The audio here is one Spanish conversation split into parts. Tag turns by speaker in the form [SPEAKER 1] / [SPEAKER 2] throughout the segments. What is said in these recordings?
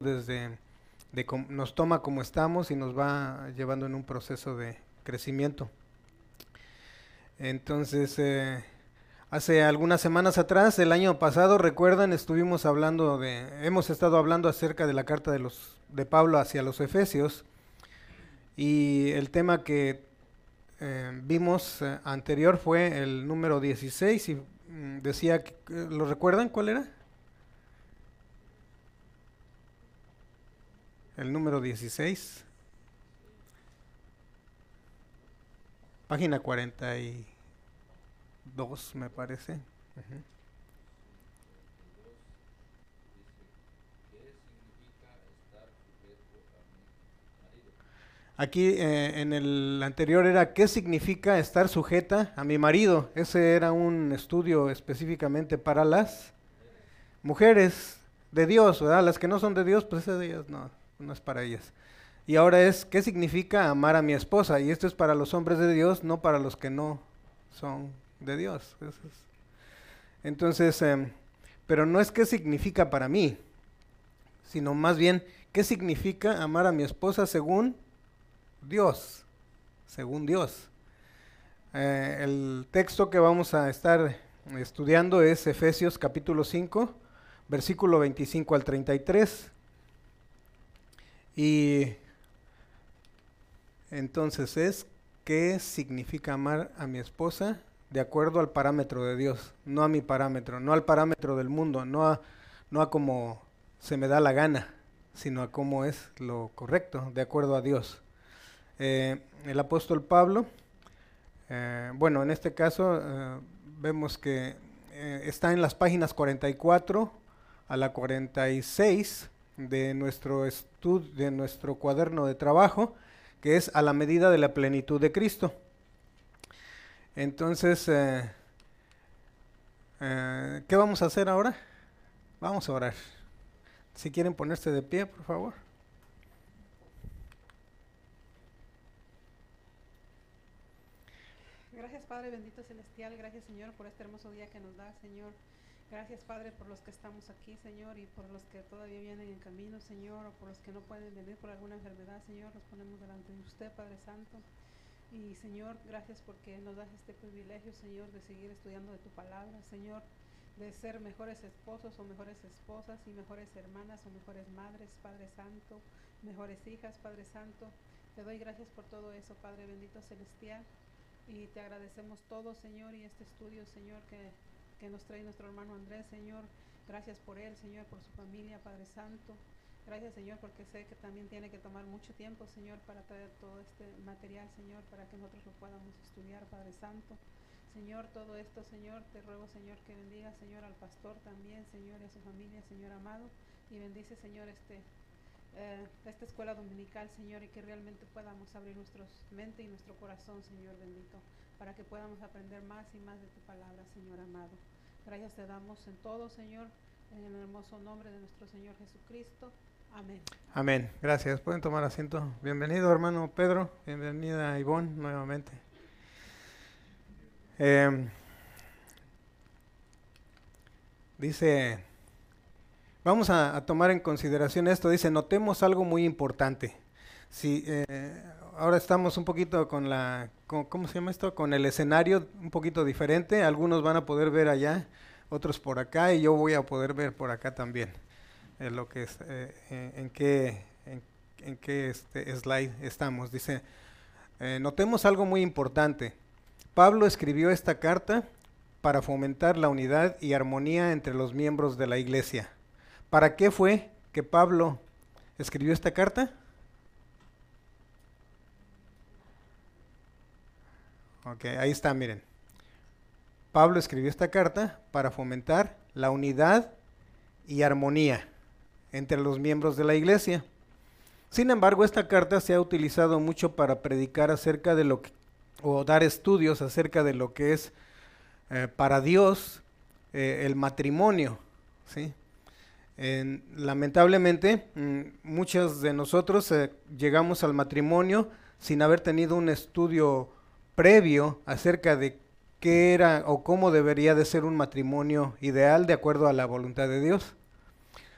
[SPEAKER 1] desde de nos toma como estamos y nos va llevando en un proceso de crecimiento. Entonces, eh, hace algunas semanas atrás, el año pasado, recuerdan, estuvimos hablando de, hemos estado hablando acerca de la carta de los de Pablo hacia los Efesios y el tema que eh, vimos eh, anterior fue el número 16 y mm, decía, ¿lo recuerdan cuál era? El número 16, página 42 me parece. Aquí eh, en el anterior era qué significa estar sujeta a mi marido. Ese era un estudio específicamente para las mujeres de Dios, ¿verdad? Las que no son de Dios, pues esas de ellas no, no es para ellas. Y ahora es, ¿qué significa amar a mi esposa? Y esto es para los hombres de Dios, no para los que no son de Dios. Entonces, em, pero no es qué significa para mí, sino más bien, ¿qué significa amar a mi esposa según Dios? Según Dios. Eh, el texto que vamos a estar estudiando es Efesios capítulo 5, versículo 25 al 33. Y entonces es qué significa amar a mi esposa de acuerdo al parámetro de Dios, no a mi parámetro, no al parámetro del mundo, no a, no a como se me da la gana, sino a cómo es lo correcto, de acuerdo a Dios. Eh, el apóstol Pablo, eh, bueno, en este caso eh, vemos que está en las páginas 44 a la 46 de nuestro estudio, de nuestro cuaderno de trabajo, que es a la medida de la plenitud de Cristo. Entonces, eh, eh, ¿qué vamos a hacer ahora? Vamos a orar. Si quieren ponerse de pie, por favor.
[SPEAKER 2] Gracias Padre bendito celestial, gracias Señor por este hermoso día que nos da, Señor. Gracias, Padre, por los que estamos aquí, Señor, y por los que todavía vienen en camino, Señor, o por los que no pueden venir por alguna enfermedad, Señor, los ponemos delante de usted, Padre Santo. Y, Señor, gracias porque nos das este privilegio, Señor, de seguir estudiando de tu palabra, Señor, de ser mejores esposos o mejores esposas y mejores hermanas o mejores madres, Padre Santo, mejores hijas, Padre Santo. Te doy gracias por todo eso, Padre bendito celestial. Y te agradecemos todo, Señor, y este estudio, Señor, que que nos trae nuestro hermano Andrés, Señor. Gracias por él, Señor, por su familia, Padre Santo. Gracias, Señor, porque sé que también tiene que tomar mucho tiempo, Señor, para traer todo este material, Señor, para que nosotros lo podamos estudiar, Padre Santo. Señor, todo esto, Señor, te ruego, Señor, que bendiga, Señor, al pastor también, Señor, y a su familia, Señor amado. Y bendice, Señor, este, eh, esta escuela dominical, Señor, y que realmente podamos abrir nuestra mente y nuestro corazón, Señor bendito para que podamos aprender más y más de tu palabra, Señor amado. Gracias te damos en todo, Señor, en el hermoso nombre de nuestro Señor Jesucristo. Amén.
[SPEAKER 1] Amén. Gracias. Pueden tomar asiento. Bienvenido, hermano Pedro. Bienvenida, Ivonne, nuevamente. Em, dice, vamos a, tomar en consideración esto. Dice, notemos algo muy importante. Si eh, ahora estamos un poquito con la, ¿cómo se llama esto? Con el escenario un poquito diferente. Algunos van a poder ver allá, otros por acá y yo voy a poder ver por acá también. Eh, lo que es, eh, eh, en qué, en, qué este slide estamos. Dice, notemos algo muy importante. Pablo escribió esta carta para fomentar la unidad y armonía entre los miembros de la iglesia. ¿Para qué fue que Pablo escribió esta carta? Ok, ahí está, miren. Pablo escribió esta carta para fomentar la unidad y armonía entre los miembros de la iglesia. Sin embargo, esta carta se ha utilizado mucho para predicar acerca de lo que, o dar estudios acerca de lo que es eh, para Dios eh, el matrimonio. ¿sí? lamentablemente, mm, muchos de nosotros eh, llegamos al matrimonio sin haber tenido un estudio previo acerca de qué era o cómo debería de ser un matrimonio ideal de acuerdo a la voluntad de Dios.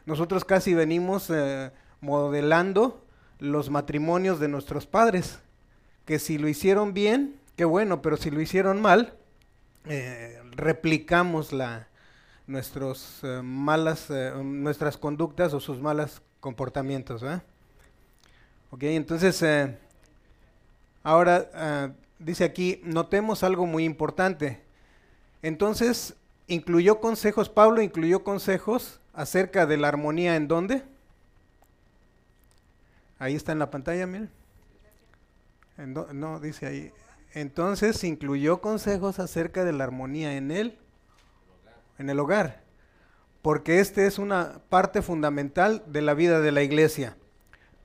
[SPEAKER 1] nosotros casi venimos eh, modelando los matrimonios de nuestros padres, que si lo hicieron bien, qué bueno, pero si lo hicieron mal, eh, replicamos la, nuestros, eh, malas, nuestras conductas o sus malos comportamientos. Ok, entonces, ahora dice aquí, notemos algo muy importante. Entonces, incluyó consejos, Pablo incluyó consejos acerca de la armonía en dónde? Ahí está en la pantalla, miren. no, dice ahí. Entonces incluyó consejos acerca de la armonía en él, en el hogar, porque este es una parte fundamental de la vida de la iglesia.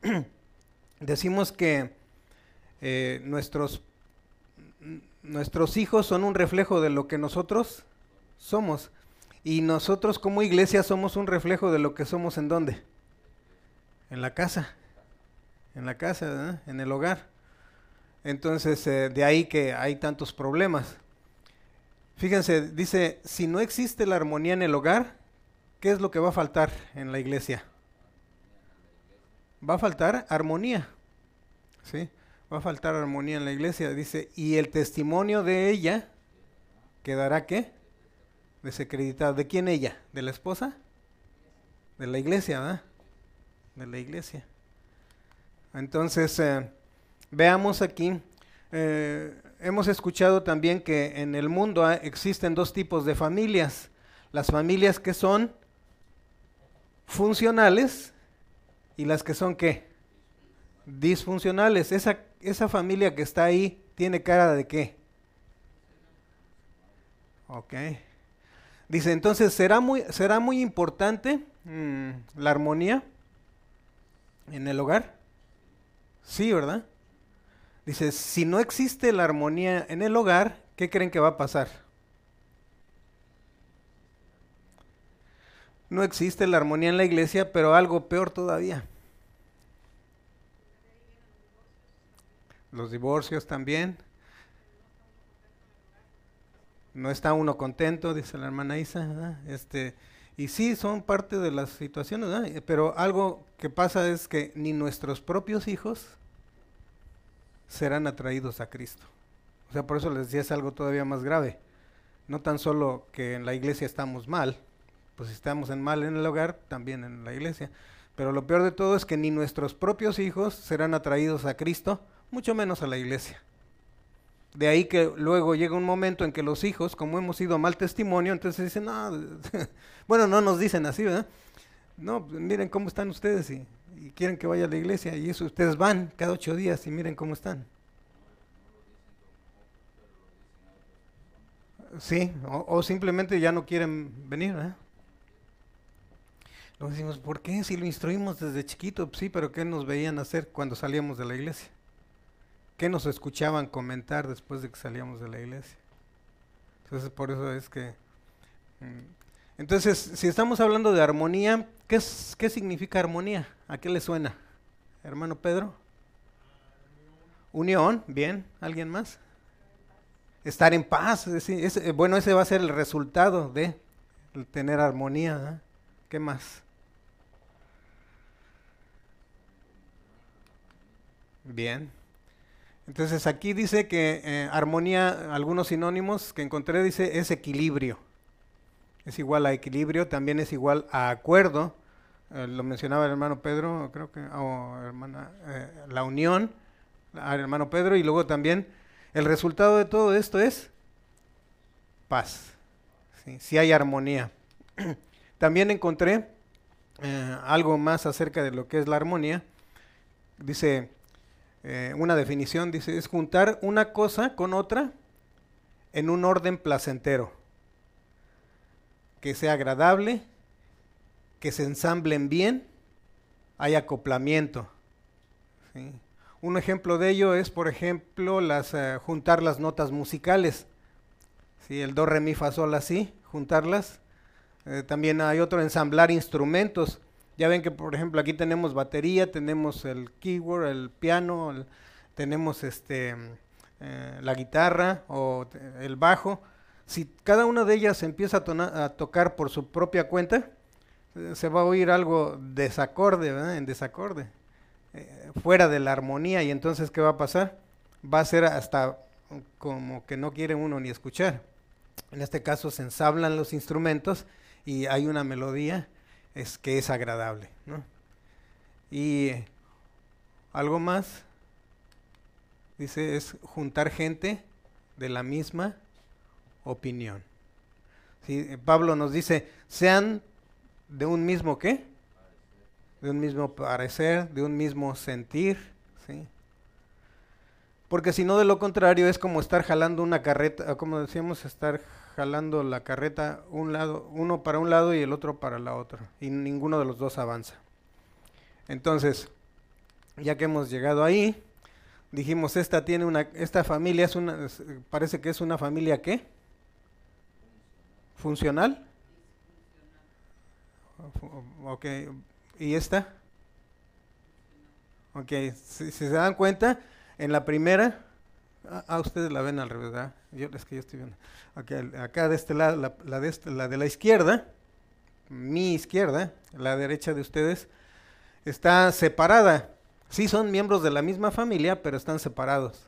[SPEAKER 1] Decimos que eh, nuestros, nuestros hijos son un reflejo de lo que nosotros somos. Y nosotros como iglesia somos un reflejo de lo que somos en dónde? En la casa. En la casa, en el hogar. Entonces, eh, de ahí que hay tantos problemas. Fíjense, dice, si no existe la armonía en el hogar, ¿qué es lo que va a faltar en la iglesia? Va a faltar armonía. ¿Sí? Va a faltar armonía en la iglesia. Dice, y el testimonio de ella quedará qué? desacreditada. ¿De quién ella? ¿De la esposa? De la iglesia, ¿verdad? De la iglesia. Entonces, eh, veamos aquí, eh, hemos escuchado también que en el mundo existen dos tipos de familias. Las familias que son funcionales y las que son qué? Disfuncionales. Esa, esa familia que está ahí tiene cara de qué? Ok. Dice, entonces, ¿será muy, será muy importante mm, la armonía en el hogar? Sí, ¿verdad? Dice, si no existe la armonía en el hogar, ¿qué creen que va a pasar? No existe la armonía en la iglesia, pero algo peor todavía. Los divorcios también. No está uno contento, dice la hermana Isa. Este, y sí, son parte de las situaciones, pero algo que pasa es que ni nuestros propios hijos serán atraídos a Cristo. O sea, por eso les decía, es algo todavía más grave. No tan solo que en la iglesia estamos mal, pues si estamos en mal en el hogar, también en la iglesia. Pero lo peor de todo es que ni nuestros propios hijos serán atraídos a Cristo, mucho menos a la iglesia. De ahí que luego llega un momento en que los hijos, como hemos sido mal testimonio, entonces dicen, no, bueno, no nos dicen así, ¿verdad? No, pues, miren cómo están ustedes y, quieren que vaya a la iglesia y eso ustedes van cada ocho días y miren cómo están. Sí, o, simplemente ya no quieren venir, ¿verdad? Nos decimos, ¿por qué? Si lo instruimos desde chiquito, sí, pero ¿qué nos veían hacer cuando salíamos de la iglesia? ¿Qué nos escuchaban comentar después de que salíamos de la iglesia? Entonces, por eso es que... Mm, entonces, si estamos hablando de armonía, ¿qué, es, ¿qué significa armonía? ¿A qué le suena? Hermano Pedro. Unión, bien. ¿Alguien más? Estar en paz. bueno, ese va a ser el resultado de tener armonía. ¿Qué más? Bien. Entonces aquí dice que eh, armonía, algunos sinónimos que encontré, dice es equilibrio. Es igual a equilibrio, también es igual a acuerdo. Eh, lo mencionaba el hermano Pedro, creo que, o hermana, eh, la unión, al hermano Pedro, y luego también el resultado de todo esto es paz. Si hay armonía. también encontré algo más acerca de lo que es la armonía. Dice, eh, una definición, dice, es juntar una cosa con otra en un orden placentero, que sea agradable, que se ensamblen bien, hay acoplamiento. Un ejemplo de ello es, por ejemplo, las, eh, juntar las notas musicales. ¿sí? El do, re, mi, fa, sol, así, juntarlas. Eh, también hay otro, ensamblar instrumentos. Ya ven que, por ejemplo, aquí tenemos batería, tenemos el keyboard, el piano, tenemos este, eh, la guitarra o el bajo. Si cada una de ellas empieza a, tocar por su propia cuenta, eh, se va a oír algo desacorde. En desacorde, eh, fuera de la armonía, y entonces, ¿qué va a pasar? Va a ser hasta como que no quiere uno ni escuchar. En este caso se ensablan los instrumentos y hay una melodía es que es agradable. ¿no? Y algo más, dice, es juntar gente de la misma opinión. ¿Sí? Pablo nos dice, sean de un mismo qué? De un mismo parecer, de un mismo sentir. ¿sí? Porque si no, de lo contrario, es como estar jalando una carreta, como decíamos, estar jalando la carreta un lado, uno para un lado y el otro para la otra, y ninguno de los dos avanza. Entonces, ya que hemos llegado ahí, dijimos esta tiene una, esta familia es una, parece que es una familia qué? Funcional. Ok, ¿y esta? Ok, si, se dan cuenta, en la primera, ah, ah, ustedes la ven al revés, ¿verdad? Yo, es que yo estoy viendo. acá de este lado, la, de este, la de la izquierda, mi izquierda, la derecha de ustedes, está separada. Sí son miembros de la misma familia, pero están separados.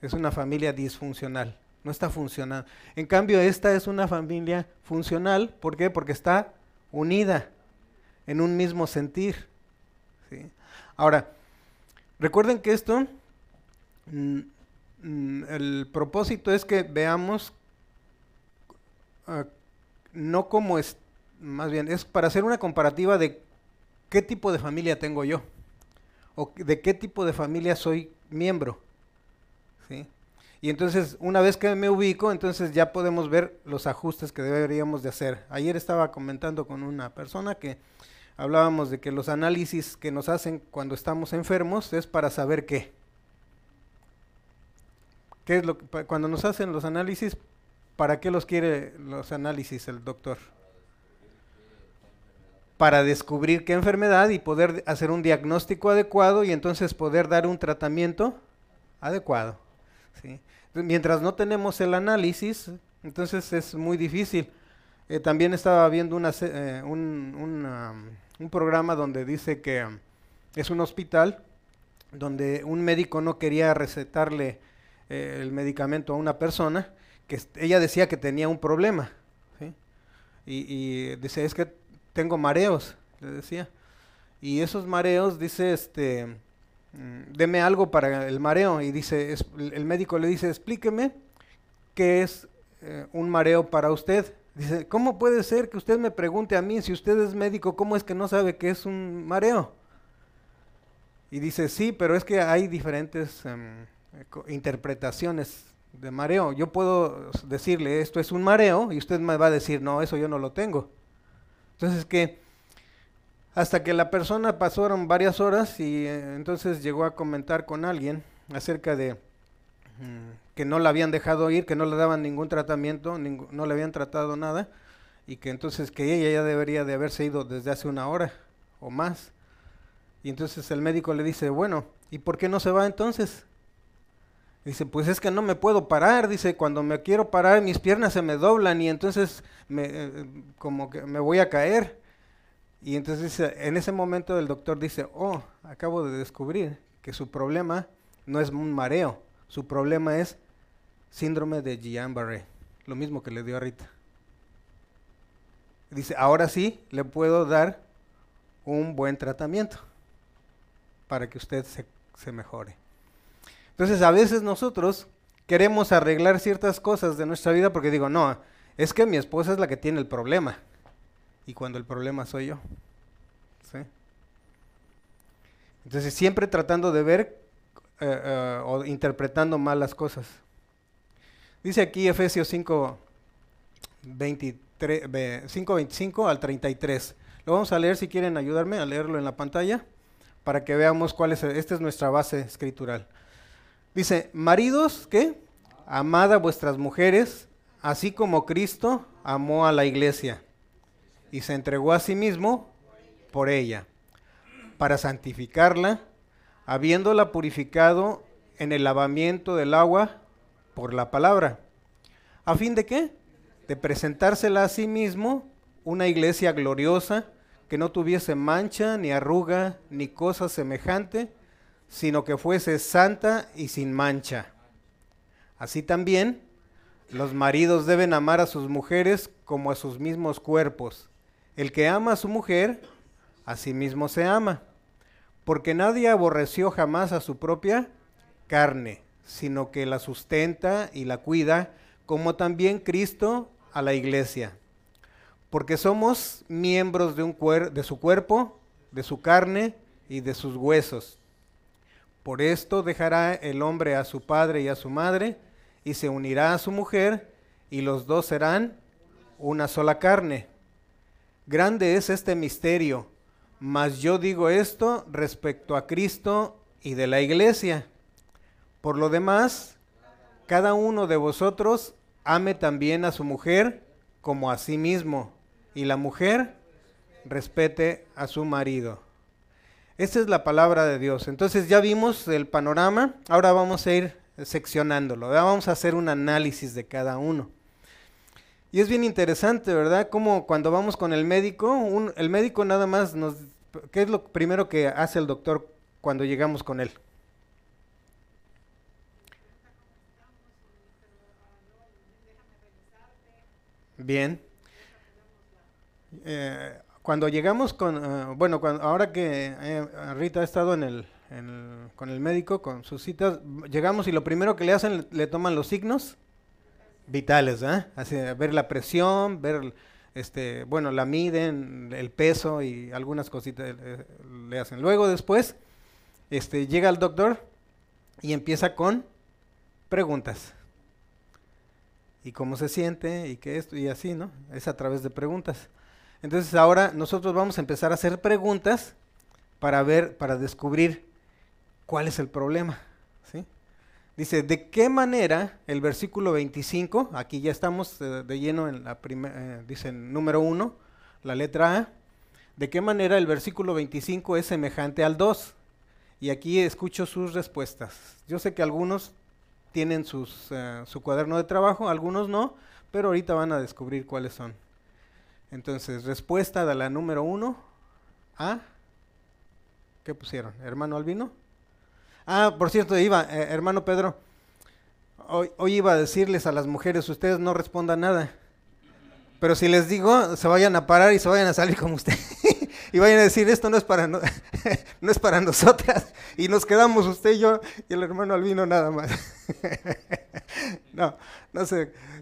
[SPEAKER 1] Es una familia disfuncional, no está funcionando. En cambio, esta es una familia funcional, ¿por qué? Porque está unida en un mismo sentir. Ahora, recuerden que esto, mm, el propósito es que veamos uh, no como es, más bien, es para hacer una comparativa de qué tipo de familia tengo yo o de qué tipo de familia soy miembro. ¿sí? Y entonces, una vez que me ubico, entonces ya podemos ver los ajustes que deberíamos de hacer. Ayer estaba comentando con una persona que hablábamos de que los análisis que nos hacen cuando estamos enfermos es para saber qué. ¿Qué es lo cuando nos hacen los análisis, ¿para qué los quiere los análisis el doctor? para descubrir qué enfermedad y poder hacer un diagnóstico adecuado y entonces poder dar un tratamiento adecuado. Mientras no tenemos el análisis, entonces es muy difícil. Eh, también estaba viendo una, eh, un, un, programa donde dice que um, es un hospital donde un médico no quería recetarle eh, el medicamento a una persona que ella decía que tenía un problema. Y, dice, es que tengo mareos, le decía. Y esos mareos, dice, este, mm, deme algo para el mareo. Y dice, el médico le dice, explíqueme qué es eh, un mareo para usted. Dice, ¿cómo puede ser que usted me pregunte a mí, si usted es médico, cómo es que no sabe qué es un mareo? Y dice, sí, pero es que hay diferentes em, interpretaciones de mareo. Yo puedo decirle, esto es un mareo, y usted me va a decir, no, eso yo no lo tengo. Entonces que hasta que la persona pasaron varias horas y eh, entonces llegó a comentar con alguien acerca de mm, que no la habían dejado ir, que no le daban ningún tratamiento, no le habían tratado nada y que entonces que ella ya debería de haberse ido desde hace una hora o más. Y entonces el médico le dice, bueno, ¿y por qué no se va entonces? Dice, pues es que no me puedo parar, dice, cuando me quiero parar mis piernas se me doblan y entonces me, eh, como que me voy a caer. Y entonces en ese momento el doctor dice, oh, acabo de descubrir que su problema no es un mareo, su problema es síndrome de Guillain-Barré, lo mismo que le dio a Rita. Dice, ahora sí le puedo dar un buen tratamiento para que usted se, se mejore. Entonces a veces nosotros queremos arreglar ciertas cosas de nuestra vida porque digo, no, es que mi esposa es la que tiene el problema. Y cuando el problema soy yo. ¿Sí? Entonces siempre tratando de ver eh, eh, o interpretando mal las cosas. Dice aquí Efesios 5, 25 al 33. Lo vamos a leer si quieren ayudarme a leerlo en la pantalla para que veamos cuál es, esta es nuestra base escritural. Dice, maridos, ¿qué? Amad a vuestras mujeres, así como Cristo amó a la iglesia y se entregó a sí mismo por ella, para santificarla, habiéndola purificado en el lavamiento del agua por la palabra. ¿A fin de qué? De presentársela a sí mismo una iglesia gloriosa que no tuviese mancha, ni arruga, ni cosa semejante, sino que fuese santa y sin mancha. Así también, los maridos deben amar a sus mujeres como a sus mismos cuerpos. El que ama a su mujer, a sí mismo se ama, porque nadie aborreció jamás a su propia carne, sino que la sustenta y la cuida, como también Cristo a la iglesia. Porque somos miembros de, un de su cuerpo, de su carne y de sus huesos. Por esto dejará el hombre a su padre y a su madre, y se unirá a su mujer, y los dos serán una sola carne. Grande es este misterio, mas yo digo esto respecto a Cristo y de la iglesia. Por lo demás, cada uno de vosotros ame también a su mujer como a sí mismo, y la mujer respete a su marido. Esta es la palabra de Dios. Entonces ya vimos el panorama, ahora vamos a ir seccionándolo, vamos a hacer un análisis de cada uno. Y es bien interesante, ¿verdad? Como cuando vamos con el médico, el médico nada más nos... ¿Qué es lo primero que hace el doctor cuando llegamos con él? Bien. Eh, cuando llegamos con, eh, bueno, ahora que eh, Rita ha estado en el, con el médico, con sus citas, llegamos y lo primero que le hacen, le, toman los signos vitales, ¿eh? Así, ver la presión, ver, este, bueno, la miden, el peso y algunas cositas le hacen. Luego después, este, llega el doctor y empieza con preguntas. Y cómo se siente y qué esto y así, ¿no? Es a través de preguntas. Entonces ahora nosotros vamos a empezar a hacer preguntas para ver, para descubrir cuál es el problema. Dice, ¿de qué manera el versículo 25, aquí ya estamos de, lleno en la primera, eh, dice número 1, la letra A, ¿de qué manera el versículo 25 es semejante al 2? Y aquí escucho sus respuestas. Yo sé que algunos tienen sus, eh, su cuaderno de trabajo, algunos no, pero ahorita van a descubrir cuáles son. Entonces, respuesta de la número uno a... ¿Qué pusieron? ¿Hermano Albino? Ah, por cierto, iba, eh, hermano Pedro, hoy, hoy iba a decirles a las mujeres, ustedes no respondan nada. Pero si les digo, se vayan a parar y se vayan a salir como usted. Y vayan a decir, esto no es para no, no es para nosotras. Y nos quedamos usted y yo y el hermano Albino nada más. no, no.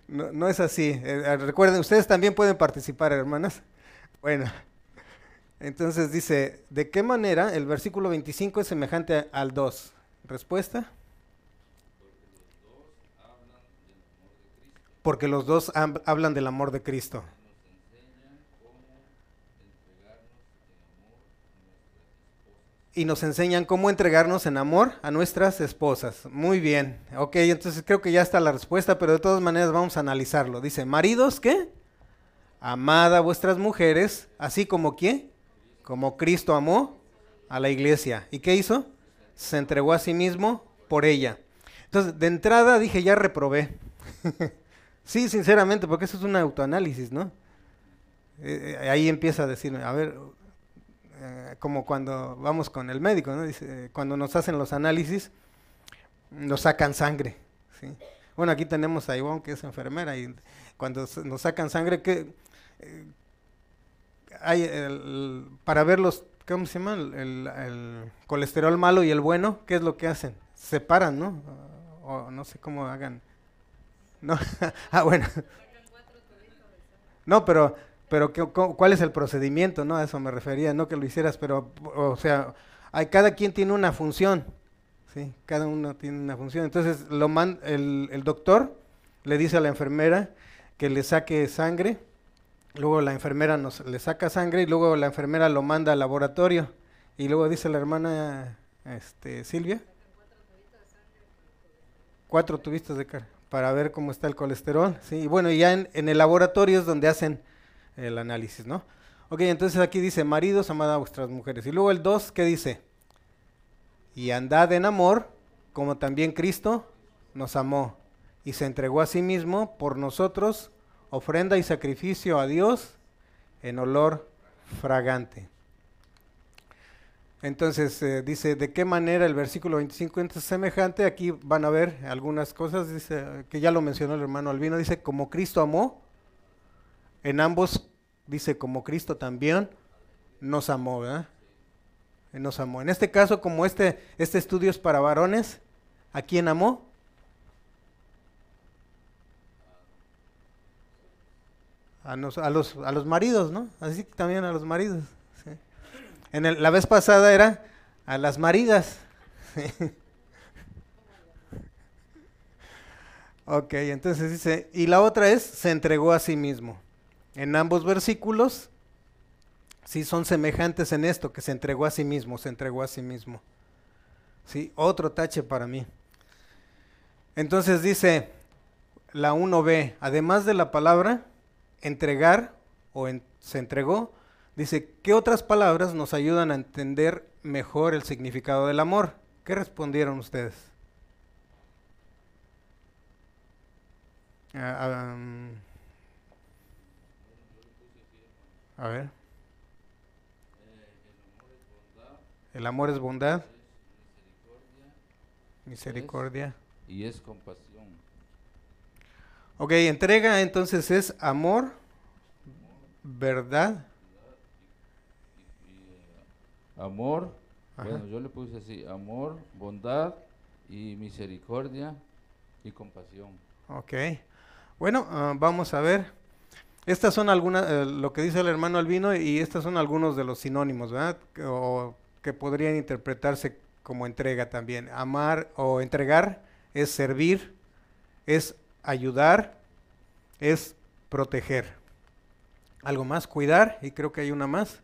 [SPEAKER 1] No, es así. Eh, recuerden, ustedes también pueden participar, hermanas. Bueno, entonces dice, ¿de qué manera el versículo 25 es semejante al 2? ¿Respuesta? Porque los dos hablan del amor de Cristo. Y nos enseñan cómo entregarnos en amor a nuestras esposas. Muy bien, ok, entonces creo que ya está la respuesta, pero de todas maneras vamos a analizarlo. Dice, maridos, ¿qué? Amad a vuestras mujeres, así como quién? Como Cristo amó a la iglesia. ¿Y qué hizo? Se entregó a sí mismo por ella. Entonces, de entrada dije, ya reprobé. sí, sinceramente, porque eso es un autoanálisis, ¿no? Eh, eh, ahí empieza a decirme, a ver, eh, como cuando vamos con el médico, ¿no? Dice, cuando nos hacen los análisis, nos sacan sangre. ¿sí? Bueno, aquí tenemos a Ivonne, que es enfermera, y cuando nos sacan sangre, que eh, hay para ver los, ¿cómo se llama? El, colesterol malo y el bueno, ¿qué es lo que hacen? Separan, ¿no? O, no sé cómo hagan. No, ah, bueno. No, pero pero ¿cuál es el procedimiento? No, a eso me refería, no que lo hicieras, pero, o sea, hay, cada quien tiene una función, ¿sí? Cada uno tiene una función. Entonces, lo man, el, el doctor le dice a la enfermera que le saque sangre, luego la enfermera nos, le saca sangre y luego la enfermera lo manda al laboratorio. Y luego dice la hermana este, Silvia, cuatro tubitos de cara para ver cómo está el colesterol. ¿sí? Y bueno, ya en, en el laboratorio es donde hacen el análisis, ¿no? Ok, entonces aquí dice, maridos, amad a vuestras mujeres. Y luego el 2, ¿qué dice? Y andad en amor, como también Cristo nos amó y se entregó a sí mismo por nosotros, ofrenda y sacrificio a Dios en olor fragante. Entonces eh, dice, ¿de qué manera el versículo 25 es semejante? Aquí van a ver algunas cosas, dice, que ya lo mencionó el hermano Albino, dice, como Cristo amó, en ambos dice, como Cristo también nos amó, ¿verdad? Nos amó. En este caso, como este, este estudio es para varones, ¿a quién amó? A, los, a los maridos, ¿no? Así también a los maridos. En la vez pasada era a las maridas. ok, entonces dice, y la otra es, se entregó a sí mismo. En ambos versículos, sí son semejantes en esto, que se entregó a sí mismo, se entregó a sí mismo. Sí, otro tache para mí. Entonces dice la 1b, además de la palabra entregar o se entregó, Dice, ¿qué otras palabras nos ayudan a entender mejor el significado del amor? ¿Qué respondieron ustedes? Ah, a ver. El amor es bondad. Misericordia.
[SPEAKER 3] Y es compasión.
[SPEAKER 1] Ok, entrega entonces es amor, verdad
[SPEAKER 3] amor, bueno, yo le puse así, amor, bondad y misericordia y compasión.
[SPEAKER 1] Ok. Bueno, ah, vamos a ver. Estas son algunas, eh, lo que dice el hermano Albino, y estos son algunos de los sinónimos, ¿verdad? O que podrían interpretarse como entrega también. Amar o entregar es servir, es ayudar, es proteger. Algo más, cuidar, y creo que hay una más.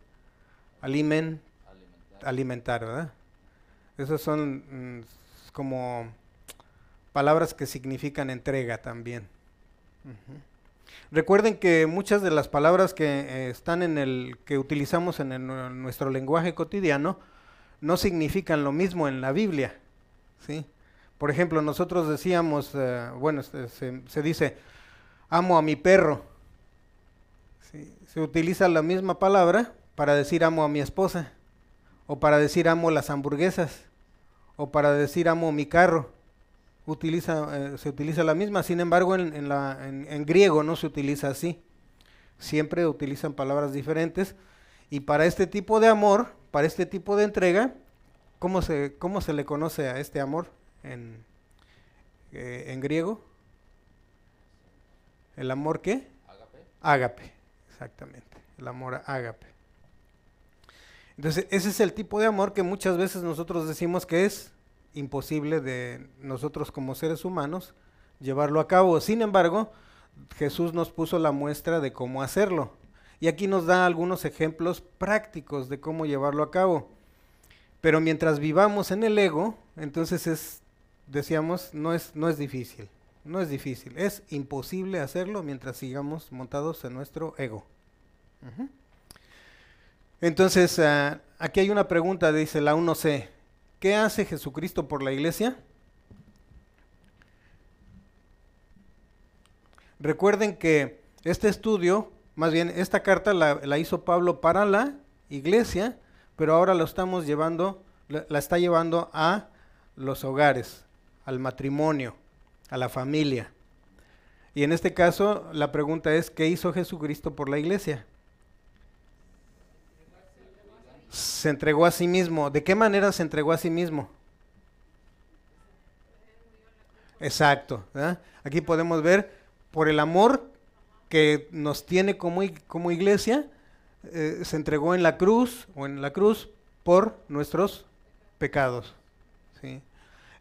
[SPEAKER 1] Alimentar alimentar, ¿verdad? Esas son mm, como palabras que significan entrega también. Recuerden que muchas de las palabras que eh, están en el que utilizamos en, nuestro lenguaje cotidiano no significan lo mismo en la Biblia, ¿sí? Por ejemplo, nosotros decíamos, eh, bueno, este, se, dice, amo a mi perro. Se utiliza la misma palabra para decir amo a mi esposa o para decir amo las hamburguesas, o para decir amo mi carro. Utiliza, eh, se utiliza la misma, sin embargo en, la, en, griego no se utiliza así. Siempre utilizan palabras diferentes. Y para este tipo de amor, para este tipo de entrega, ¿cómo se, cómo se le conoce a este amor en, eh, en griego? ¿El amor qué? Ágape. Ágape, exactamente. El amor ágape. Entonces, ese es el tipo de amor que muchas veces nosotros decimos que es imposible de nosotros como seres humanos llevarlo a cabo. Sin embargo, Jesús nos puso la muestra de cómo hacerlo. Y aquí nos da algunos ejemplos prácticos de cómo llevarlo a cabo. Pero mientras vivamos en el ego, entonces es, decíamos, no es, no es difícil. No es difícil. Es imposible hacerlo mientras sigamos montados en nuestro ego. Entonces, ah, aquí hay una pregunta, dice la 1C. ¿Qué hace Jesucristo por la iglesia? Recuerden que este estudio, más bien esta carta la, hizo Pablo para la iglesia, pero ahora lo estamos llevando, la está llevando a los hogares, al matrimonio, a la familia. Y en este caso la pregunta es, ¿qué hizo Jesucristo por la iglesia? Se entregó a sí mismo. ¿De qué manera se entregó a sí mismo? Exacto. Aquí podemos ver por el amor que nos tiene como, como iglesia, eh, se entregó en la cruz o en la cruz por nuestros pecados.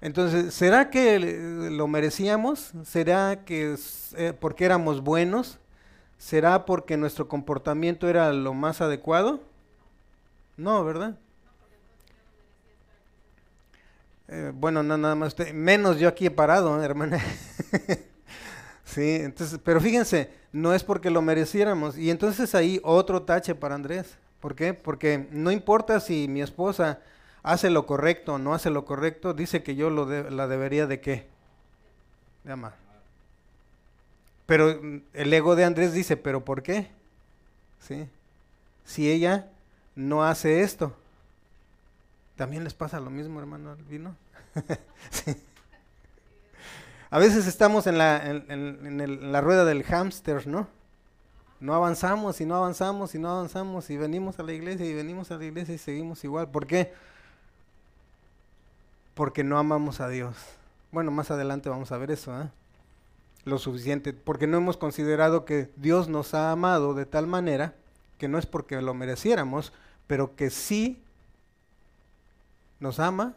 [SPEAKER 1] Entonces, ¿será que lo merecíamos? ¿Será que eh, porque éramos buenos? ¿Será porque nuestro comportamiento era lo más adecuado? No, ¿verdad? Eh, bueno, no, nada más menos yo aquí he parado, hermana. sí, entonces, pero fíjense, no es porque lo mereciéramos. Y entonces ahí otro tache para Andrés. ¿Por qué? Porque no importa si mi esposa hace lo correcto o no hace lo correcto, dice que yo lo la debería de qué? De amar. Pero mm, el ego de Andrés dice, ¿pero por qué? ¿Sí? si ella no hace esto? También les pasa lo mismo, hermano Albino. sí. A veces estamos en la, en, la rueda del hámster, ¿no? No avanzamos y no avanzamos y no avanzamos y venimos a la iglesia y venimos a la iglesia y seguimos igual. ¿Por qué? Porque no amamos a Dios. Bueno, más adelante vamos a ver eso, ¿eh? Lo suficiente, porque no hemos considerado que Dios nos ha amado de tal manera que no es porque lo mereciéramos, pero que sí nos ama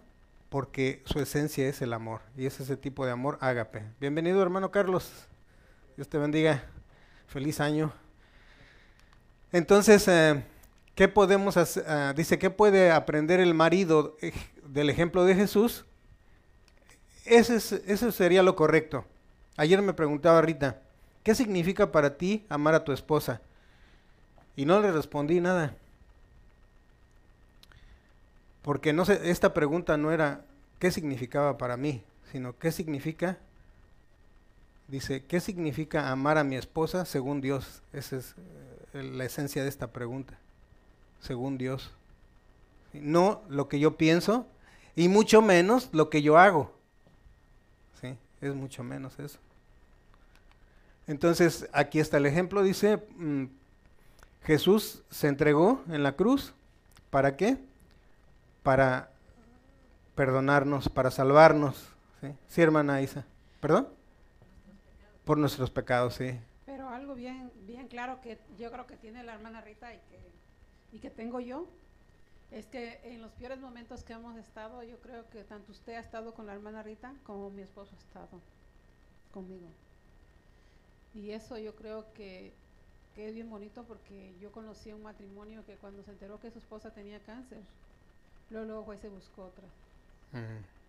[SPEAKER 1] porque su esencia es el amor y es ese tipo de amor ágape. Bienvenido hermano Carlos, Dios te bendiga, feliz año. Entonces, eh, ¿qué podemos hacer? Ah, dice, ¿qué puede aprender el marido del ejemplo de Jesús? Ese, eso sería lo correcto. Ayer me preguntaba Rita, ¿qué significa para ti amar a tu esposa? Y no le respondí nada. Porque esta pregunta no era qué significaba para mí, sino qué significa, dice, ¿qué significa amar a mi esposa según Dios? Esa es eh, la esencia de esta pregunta, según Dios. No lo que yo pienso y mucho menos lo que yo hago. ¿Sí? Es mucho menos eso. Entonces, aquí está el ejemplo, dice, mm, Jesús se entregó en la cruz, ¿para qué? Para perdonarnos, para salvarnos. ¿sí? hermana Isa. ¿Perdón? Por nuestros pecados, sí.
[SPEAKER 2] Pero algo bien, bien claro que yo creo que tiene la hermana Rita y que, y que tengo yo, es que en los peores momentos que hemos estado, yo creo que tanto usted ha estado con la hermana Rita como mi esposo ha estado conmigo. Y eso yo creo que, que es bien bonito porque yo conocí un matrimonio que cuando se enteró que su esposa tenía cáncer, Luego, luego se buscó otra.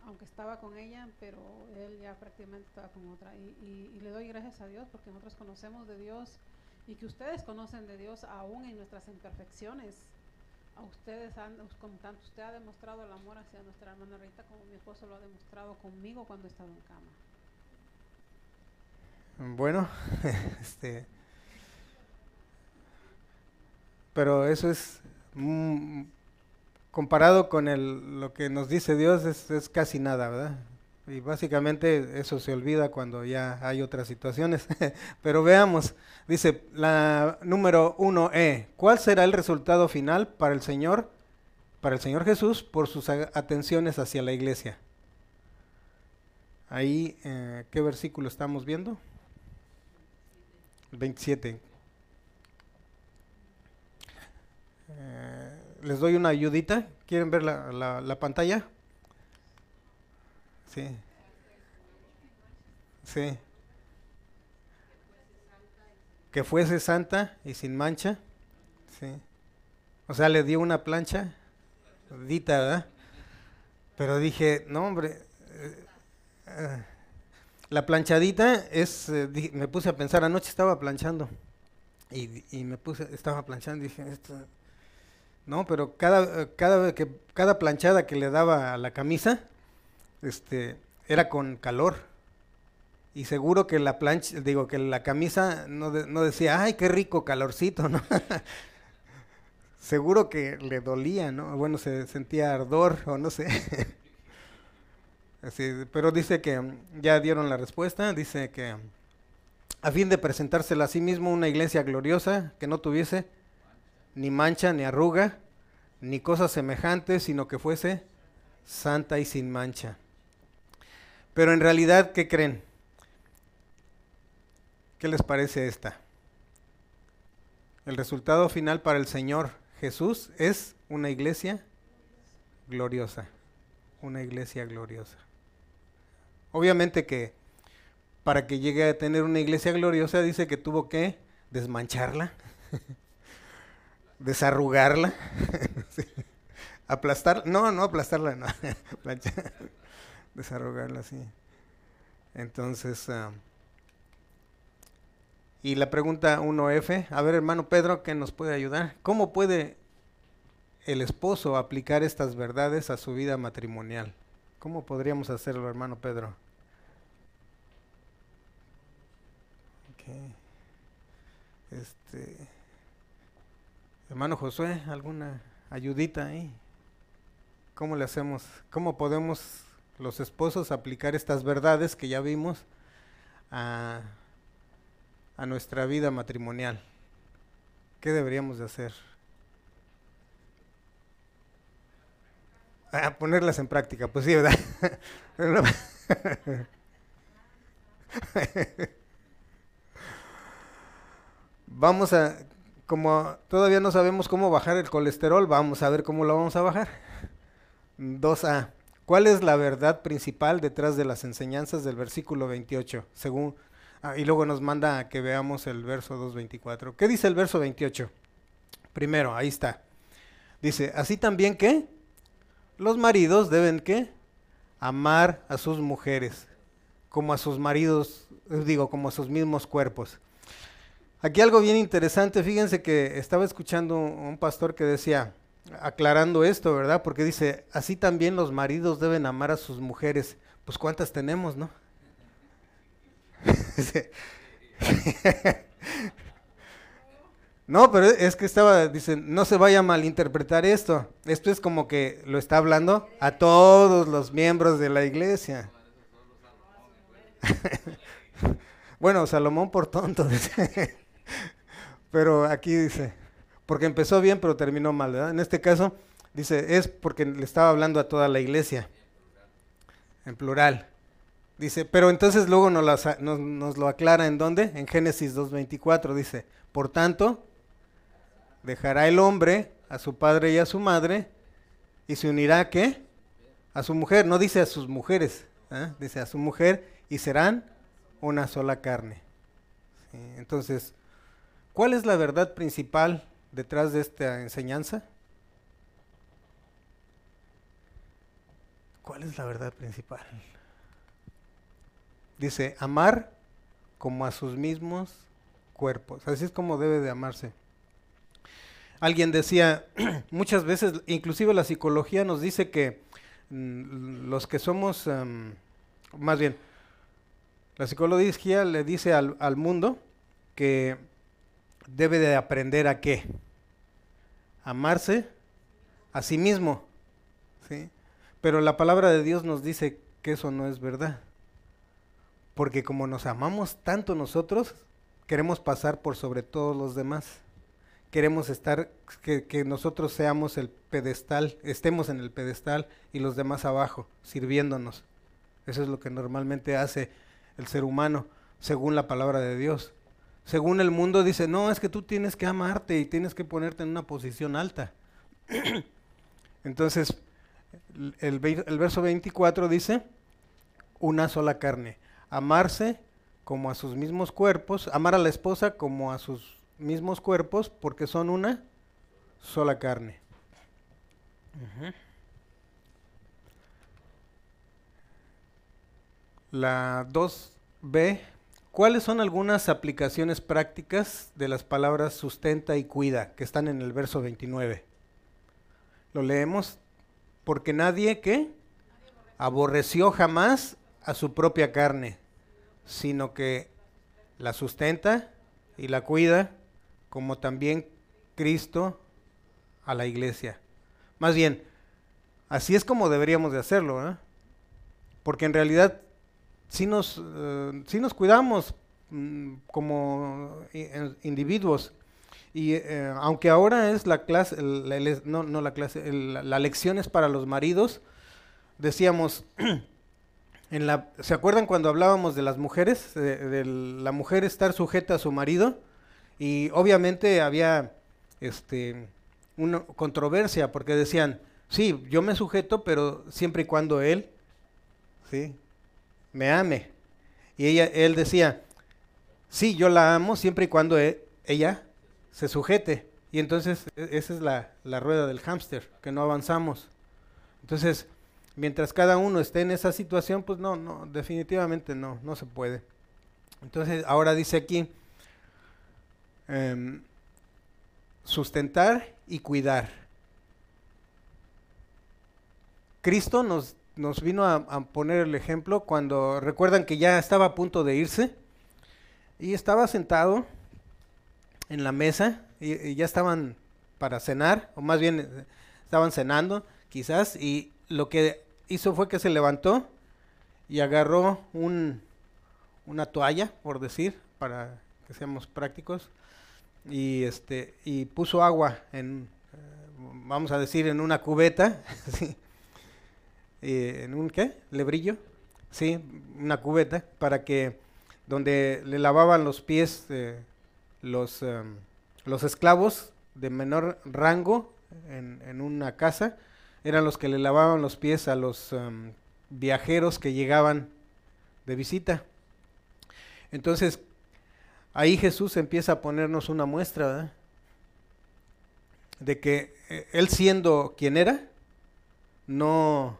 [SPEAKER 2] Aunque estaba con ella, pero él ya prácticamente estaba con otra. Y, le doy gracias a Dios porque nosotros conocemos de Dios y que ustedes conocen de Dios aún en nuestras imperfecciones. A ustedes, han, como tanto usted ha demostrado el amor hacia nuestra hermana Rita como mi esposo lo ha demostrado conmigo cuando he estado en cama.
[SPEAKER 1] Bueno, este, pero eso es comparado con el, lo que nos dice Dios es, casi nada, ¿verdad? Y básicamente eso se olvida cuando ya hay otras situaciones. Pero veamos, dice la número 1E, ¿cuál será el resultado final para el Señor, para el Señor Jesús, por sus atenciones hacia la iglesia? Ahí, eh, ¿qué versículo estamos viendo? 27. Eh, les doy una ayudita. ¿Quieren ver la, la, pantalla? Sí. Sí. Que fuese santa y sin mancha. Sí. O sea, le dio una plancha, dita, ¿verdad? Pero dije, no, hombre, eh, eh, la planchadita es, eh, me puse a pensar, anoche estaba planchando y, y me puse, estaba planchando dije, esto, ¿no? Pero cada, cada, que, cada planchada que le daba a la camisa, este, era con calor. Y seguro que la plancha, digo, que la camisa no, no decía, ay, qué rico calorcito, ¿no? seguro que le dolía, ¿no? Bueno, se sentía ardor o no sé. pero dice que ya dieron la respuesta, dice que a fin de presentársela a sí mismo una iglesia gloriosa que no tuviese ni mancha, ni arruga, ni cosa semejante, sino que fuese santa y sin mancha. Pero en realidad, ¿qué creen? ¿Qué les parece esta? El resultado final para el Señor Jesús es una iglesia gloriosa. Una iglesia gloriosa. Obviamente que para que llegue a tener una iglesia gloriosa dice que tuvo que desmancharla. desarrugarla, aplastar, no, no aplastarla, no, desarrugarla, sí. Entonces, ah, y la pregunta 1F, a ver hermano Pedro, ¿qué nos puede ayudar? ¿Cómo puede el esposo aplicar estas verdades a su vida matrimonial? ¿Cómo podríamos hacerlo, hermano Pedro? Este Hermano Josué, ¿alguna ayudita ahí? ¿Cómo le hacemos? ¿Cómo podemos los esposos aplicar estas verdades que ya vimos a, nuestra vida matrimonial? ¿Qué deberíamos de hacer? A ponerlas en práctica, pues sí, ¿verdad? vamos a, como todavía no sabemos cómo bajar el colesterol, vamos a ver cómo lo vamos a bajar. 2a. ¿Cuál es la verdad principal detrás de las enseñanzas del versículo 28? Según, ah, y luego nos manda a que veamos el verso 2.24. ¿Qué dice el verso 28? Primero, ahí está. Dice, así también que los maridos deben que amar a sus mujeres como a sus maridos, digo, como a sus mismos cuerpos. Aquí algo bien interesante, fíjense que estaba escuchando un pastor que decía, aclarando esto, ¿verdad? Porque dice, así también los maridos deben amar a sus mujeres. Pues cuántas tenemos, ¿no? no, pero es que estaba, dice, no se vaya a malinterpretar esto. Esto es como que lo está hablando a todos los miembros de la iglesia. bueno, Salomón por tonto. Pero aquí dice, porque empezó bien pero terminó mal. En este caso dice, es porque le estaba hablando a toda la iglesia, en plural. Dice, pero entonces luego nos, nos, lo aclara en dónde? En Génesis 2.24 dice, por tanto, dejará el hombre a su padre y a su madre y se unirá qué? A su mujer, no dice a sus mujeres, ¿eh? dice a su mujer y serán una sola carne. Entonces, ¿Cuál es la verdad principal detrás de esta enseñanza? ¿Cuál es la verdad principal? Dice, amar como a sus mismos cuerpos. Así es como debe de amarse. Alguien decía, muchas veces, inclusive la psicología nos dice que mm, los que somos, más bien, la psicología le dice al mundo que debe de aprender a qué? Amarse a sí mismo. ¿sí? Pero la palabra de Dios nos dice que eso no es verdad. Porque como nos amamos tanto nosotros, queremos pasar por sobre todos los demás. Queremos estar, que, que nosotros seamos el pedestal, estemos en el pedestal y los demás abajo, sirviéndonos. Eso es lo que normalmente hace el ser humano, según la palabra de Dios. Según el mundo dice, no, es que tú tienes que amarte y tienes que ponerte en una posición alta. Entonces, el, el, verso 24 dice, una sola carne. Amarse como a sus mismos cuerpos, amar a la esposa como a sus mismos cuerpos, porque son una sola carne. La 2b ¿Cuáles son algunas aplicaciones prácticas de las palabras sustenta y cuida que están en el verso 29? Lo leemos. Porque nadie que aborreció jamás a su propia carne, sino que la sustenta y la cuida, como también Cristo a la iglesia. Más bien, así es como deberíamos de hacerlo, ¿eh? porque en realidad si nos, eh, nos cuidamos mm, como individuos. Y eh, aunque ahora es la clase, no, no, la clase, la lección es para los maridos, decíamos, en la, ¿se acuerdan cuando hablábamos de las mujeres? De, la mujer estar sujeta a su marido. Y obviamente había este, una controversia porque decían, sí, yo me sujeto, pero siempre y cuando él, ¿sí? Me ame. Y ella, él decía, sí, yo la amo siempre y cuando e, ella se sujete. Y entonces e, esa es la, la rueda del hámster, que no avanzamos. Entonces, mientras cada uno esté en esa situación, pues no, no, definitivamente no, no se puede. Entonces, ahora dice aquí, em, sustentar y cuidar. Cristo nos nos vino a, poner el ejemplo cuando recuerdan que ya estaba a punto de irse y estaba sentado en la mesa y, ya estaban para cenar, o más bien eh, estaban cenando, quizás, y lo que hizo fue que se levantó y agarró un, una toalla, por decir, para que seamos prácticos, y este y puso agua en, eh, vamos a decir, en una cubeta. Eh, en un qué, lebrillo, sí, una cubeta, para que donde le lavaban los pies eh, los, em, los esclavos de menor rango en, en, una casa, eran los que le lavaban los pies a los um, viajeros que llegaban de visita. Entonces, ahí Jesús empieza a ponernos una muestra de que eh, él siendo quien era, no,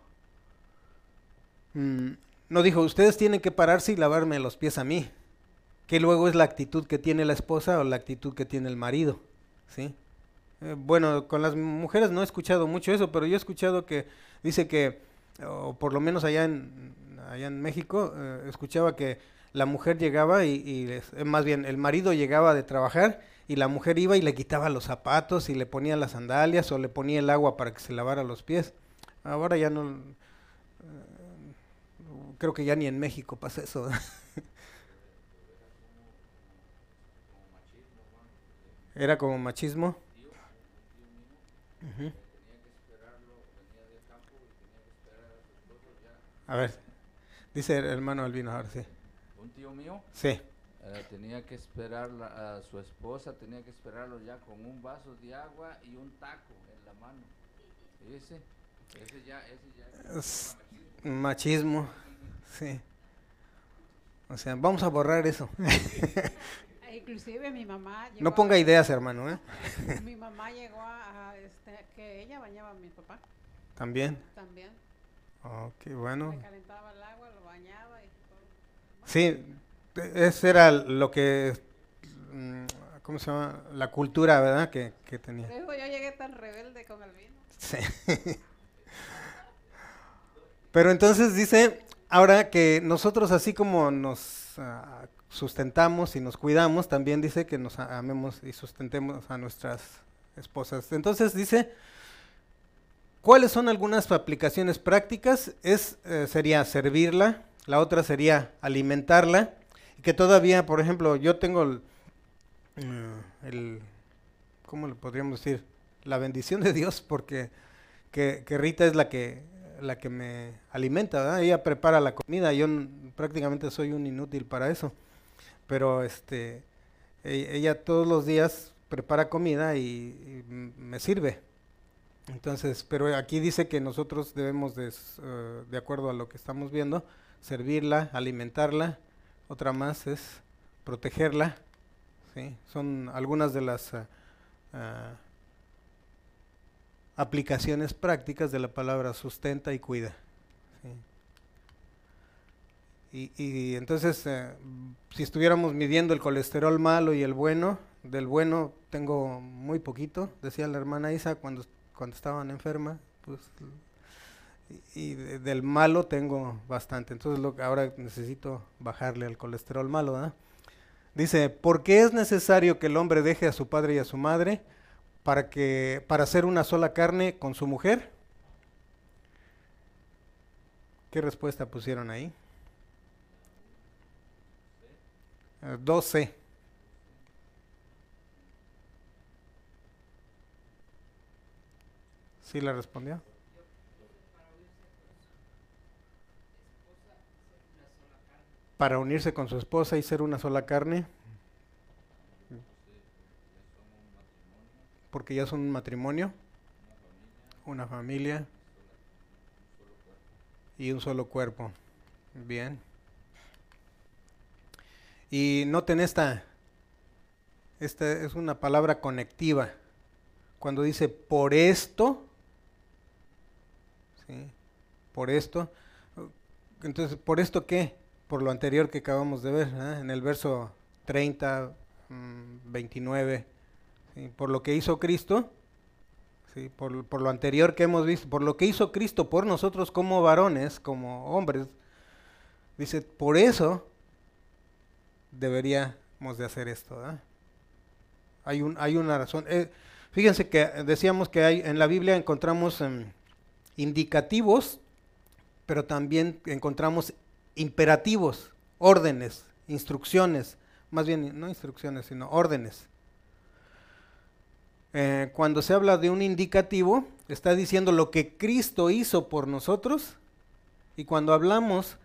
[SPEAKER 1] mm, no dijo, ustedes tienen que pararse y lavarme los pies a mí, que luego es la actitud que tiene la esposa o la actitud que tiene el marido, ¿sí? Eh, bueno, con las mujeres no he escuchado mucho eso, pero yo he escuchado que dice que, o por lo menos allá en, allá en México, eh, escuchaba que la mujer llegaba y, eh, más bien el marido llegaba de trabajar y la mujer iba y le quitaba los zapatos y le ponía las sandalias o le ponía el agua para que se lavara los pies. Ahora ya no, creo que ya ni en México pasa eso. Era como machismo. A ver, dice el hermano Albino, ahora sí.
[SPEAKER 3] Un tío mío
[SPEAKER 1] Sí,
[SPEAKER 3] eh, tenía que esperar la- a su esposa, tenía que esperarlo ya con un vaso de agua y un taco en la mano. Ese, ese ya, ese ya.
[SPEAKER 1] es machismo, sí. O sea, vamos a borrar eso.
[SPEAKER 2] E Inclusive mi mamá llegó
[SPEAKER 1] No ponga
[SPEAKER 2] a-
[SPEAKER 1] ideas, hermano, ¿eh?
[SPEAKER 2] Mi mamá llegó a, a, este, que ella bañaba a mi papá
[SPEAKER 1] También.
[SPEAKER 2] también.
[SPEAKER 1] Ok, bueno.
[SPEAKER 2] Le calentaba el agua, lo bañaba y todo.
[SPEAKER 1] Sí, e- ese era lo que, mm, ¿cómo se llama? La cultura, ¿verdad? Que, que tenía.
[SPEAKER 2] Luego yo llegué tan rebelde con el vino.
[SPEAKER 1] Sí. Pero entonces dice, ahora que nosotros así como nos ah, sustentamos y nos cuidamos, también dice que nos amemos y sustentemos a nuestras esposas. Entonces dice, ¿cuáles son algunas aplicaciones prácticas? Es, eh, sería servirla, la otra sería alimentarla, y que todavía, por ejemplo, yo tengo el, el ¿cómo le podríamos decir? La bendición de Dios, porque que, que Rita es la que la que me alimenta. Ella prepara la comida, yo prácticamente soy un inútil para eso, pero este, e- ella todos los días prepara comida y, me sirve. Entonces, pero aquí dice que nosotros debemos, de, eh, de acuerdo a lo que estamos viendo, servirla, alimentarla. Otra más es protegerla. ¿sí? Son algunas de las ah, ah, aplicaciones prácticas de la palabra sustenta y cuida. Y, entonces, eh, si estuviéramos midiendo el colesterol malo y el bueno, del bueno tengo muy poquito, decía la hermana Isa cuando, cuando estaban enferma, pues, y, y de- del malo tengo bastante. Entonces, lo, ahora necesito bajarle al colesterol malo. Dice, ¿por qué es necesario que el hombre deje a su padre y a su madre? Para que para hacer una sola carne con su mujer. ¿Qué respuesta pusieron ahí? Eh, 12. ¿Sí la respondió? Para unirse con su esposa y ser una sola carne. Porque ya son un matrimonio, una familia y un solo cuerpo. Bien. Y noten esta, esta es una palabra conectiva. Cuando dice por esto, por esto, entonces, ¿por esto qué? Por lo anterior que acabamos de ver, en el verso 30, mm, 29. Por lo que hizo Cristo, ¿sí? por, por lo anterior que hemos visto, por lo que hizo Cristo por nosotros como varones, como hombres, dice, por eso deberíamos de hacer esto. ¿verdad? Hay, un, hay una razón. Eh, Fíjense que decíamos que hay, en la Biblia encontramos em, indicativos, pero también encontramos imperativos, órdenes, instrucciones, más bien no instrucciones, sino órdenes. Eh, cuando se habla de un indicativo, está diciendo lo que Cristo hizo por nosotros, y cuando hablamos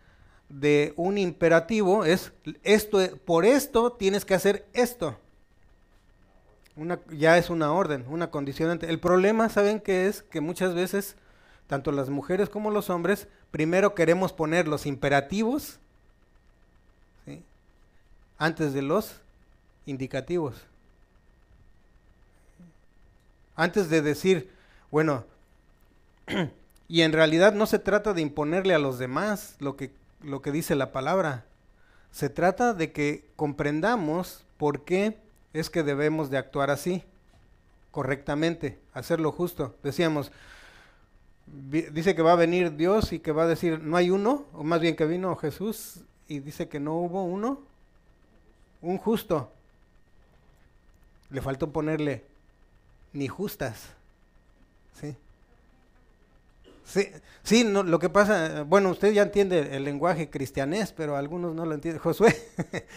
[SPEAKER 1] de un imperativo es esto, por esto tienes que hacer esto. Ya es una orden, una condicionante. El problema, ¿saben qué es? Que muchas veces, tanto las mujeres como los hombres, primero queremos poner los imperativos antes de los indicativos. Antes de decir, bueno, y en realidad no se trata de imponerle a los demás lo que lo que dice la palabra. Se trata de que comprendamos por qué es que debemos de actuar así, correctamente, hacerlo justo. Decíamos, dice que va a venir Dios y que va a decir, no hay uno, o más bien que vino Jesús y dice que no hubo uno, un justo. Le faltó ponerle ni justas. ¿sí? Sí, sí no, lo que pasa, bueno, usted ya entiende el lenguaje cristianés, pero algunos no lo entienden. Josué.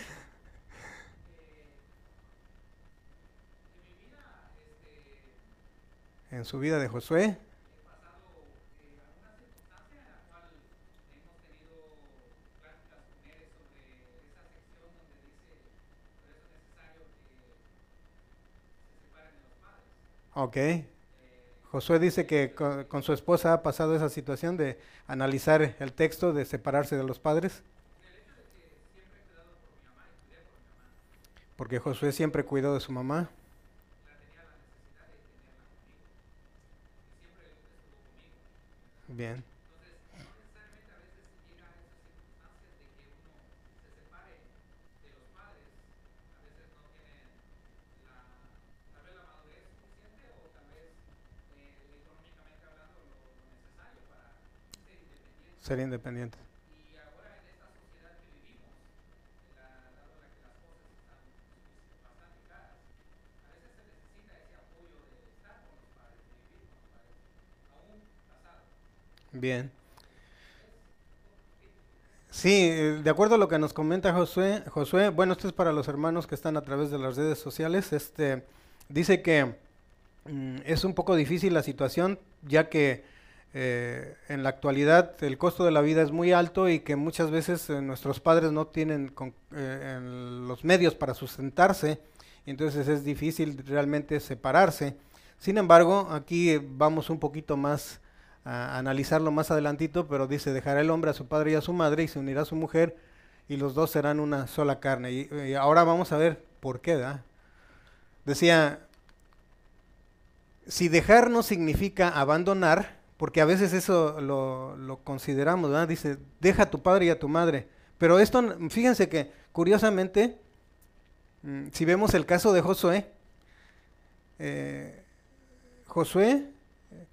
[SPEAKER 1] en su vida de Josué. Ok. Josué dice que con, su esposa ha pasado esa situación de analizar el texto, de separarse de los padres. Porque Josué siempre cuidó de su mamá. Bien. Ser independiente. Y ahora en esta sociedad que vivimos, la, la, la que las cosas están bastante caras, a veces se necesita ese apoyo de estar con los padres, de vivir con los padres, aún casado. Bien. Sí, de acuerdo a lo que nos comenta Josué, Josué, bueno, esto es para los hermanos que están a través de las redes sociales, este, dice que mm, es un poco difícil la situación, ya que eh, en la actualidad el costo de la vida es muy alto y que muchas veces eh, nuestros padres no tienen eh, los medios para sustentarse, entonces es difícil realmente separarse. Sin embargo, aquí vamos un poquito más a analizarlo más adelantito, pero dice, dejará el hombre a su padre y a su madre y se unirá a su mujer y los dos serán una sola carne. Y, ahora vamos a ver por qué. ¿da? Decía, si dejar no significa abandonar, porque a veces eso lo, consideramos, ¿verdad? Dice, deja a tu padre y a tu madre. Pero esto, fíjense que curiosamente, mm, si vemos el caso de Josué, eh, Josué,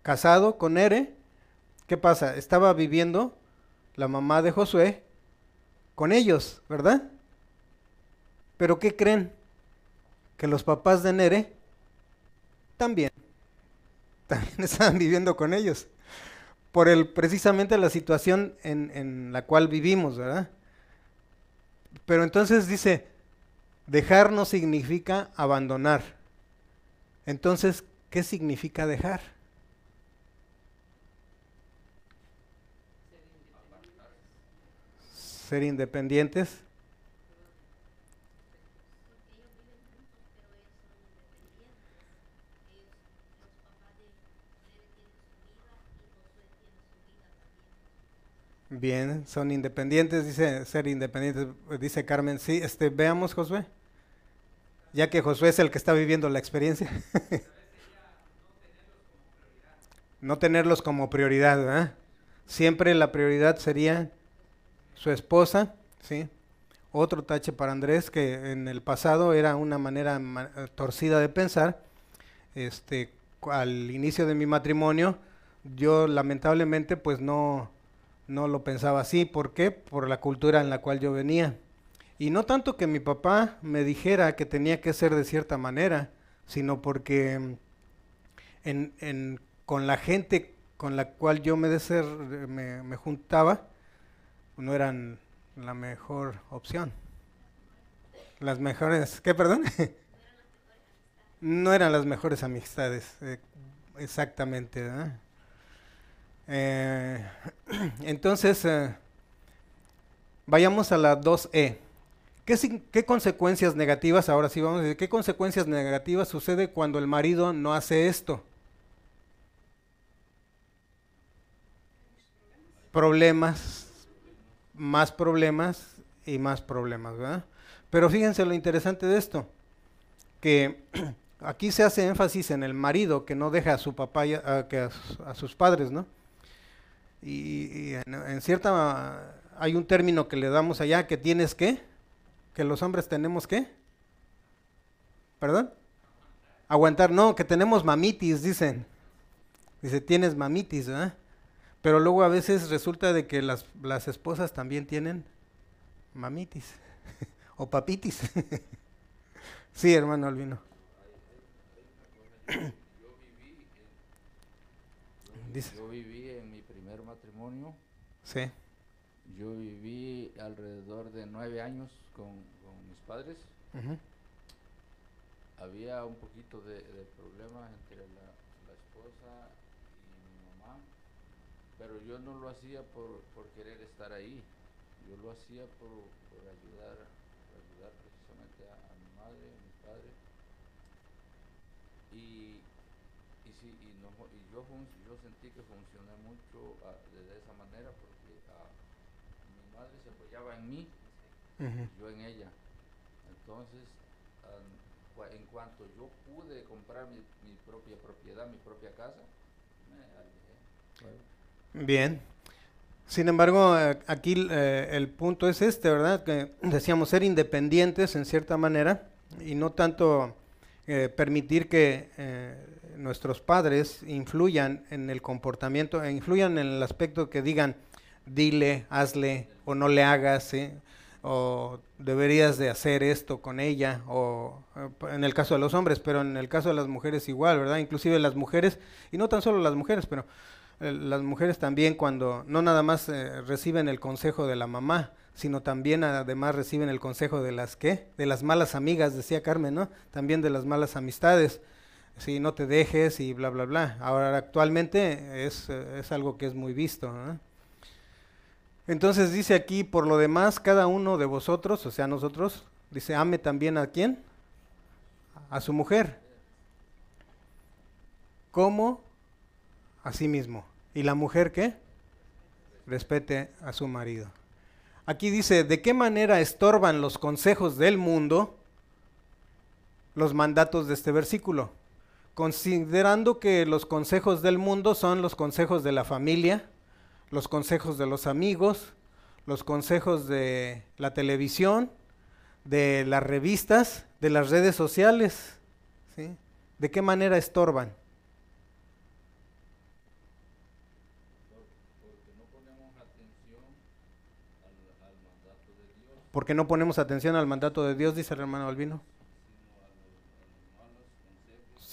[SPEAKER 1] casado con Ere, ¿qué pasa? Estaba viviendo la mamá de Josué con ellos, ¿verdad? Pero ¿qué creen? Que los papás de Nere también, también estaban viviendo con ellos por el, precisamente la situación en, en la cual vivimos, ¿verdad? Pero entonces dice, dejar no significa abandonar. Entonces, ¿qué significa dejar? Ser independientes. Bien, son independientes, dice ser independientes, dice Carmen. Sí, este, veamos Josué, ya que Josué es el que está viviendo la experiencia. no tenerlos como prioridad, ¿verdad? Siempre la prioridad sería su esposa, ¿sí? Otro tache para Andrés, que en el pasado era una manera torcida de pensar. Este, al inicio de mi matrimonio, yo lamentablemente pues no, no lo pensaba así. ¿Por qué? Por la cultura en la cual yo venía. Y no tanto que mi papá me dijera que tenía que ser de cierta manera, sino porque en, en, con la gente con la cual yo me, ser, me, me juntaba, no eran la mejor opción. Las mejores, ¿qué, perdón? no eran las mejores amistades, eh, exactamente. Eh, entonces, eh, vayamos a la 2E. ¿Qué, ¿Qué, consecuencias negativas, ahora sí vamos a decir, qué consecuencias negativas sucede cuando el marido no hace esto? Problemas, más problemas y más problemas, ¿verdad? Pero fíjense lo interesante de esto, que aquí se hace énfasis en el marido que no deja a su papá, que a, sus padres, ¿no? Y, en, cierta, hay un término que le damos allá, que tienes que, que los hombres tenemos que, ¿perdón? Aguantar, no, que tenemos mamitis, dicen. Dice, tienes mamitis, ¿verdad? Pero luego a veces resulta de que las, las esposas también tienen mamitis o papitis. sí, hermano Albino.
[SPEAKER 3] Yo viví en mi primer matrimonio.
[SPEAKER 1] Sí.
[SPEAKER 3] Yo viví alrededor de nueve años con, mis padres. Había un poquito de, problemas entre la, esposa y mi mamá, pero yo no lo hacía por, por querer estar ahí. Yo lo hacía por, por ayudar precisamente a, mi madre, a mi padre. Y, sí, y, no, y yo, yo sentí que funcioné mucho uh, de, esa manera porque uh, mi madre se apoyaba en mí, yo en ella. Entonces, um, en cuanto yo pude comprar mi, mi, propia propiedad, mi propia casa, me alejé.
[SPEAKER 1] Bien. Sin embargo, eh, aquí eh, el punto es este, ¿verdad? Que decíamos ser independientes en cierta manera y no tanto eh, permitir que nuestros padres influyan en el comportamiento, e influyan en el aspecto que digan, dile, hazle o no le hagas, o deberías de hacer esto con ella, o en el caso de los hombres, pero en el caso de las mujeres igual, ¿verdad? Inclusive las mujeres, y no tan solo las mujeres, pero eh, las mujeres también cuando no nada más eh, reciben el consejo de la mamá, sino también además reciben el consejo de las qué, de las malas amigas, decía Carmen, ¿no? También de las malas amistades. Si no te dejes y bla bla bla. Ahora actualmente es, eh, es algo que es muy visto. Entonces dice aquí, por lo demás, cada uno de vosotros, o sea, nosotros, dice, ame también a quién? A su mujer. ¿Cómo? a sí mismo. ¿Y la mujer qué? Respete a su marido. Aquí dice, ¿de qué manera estorban los consejos del mundo los mandatos de este versículo? Considerando que los consejos del mundo son los consejos de la familia, los consejos de los amigos, los consejos de la televisión, de las revistas, de las redes sociales. ¿De qué manera estorban? porque no ponemos atención al mandato de Dios, dice el hermano Albino,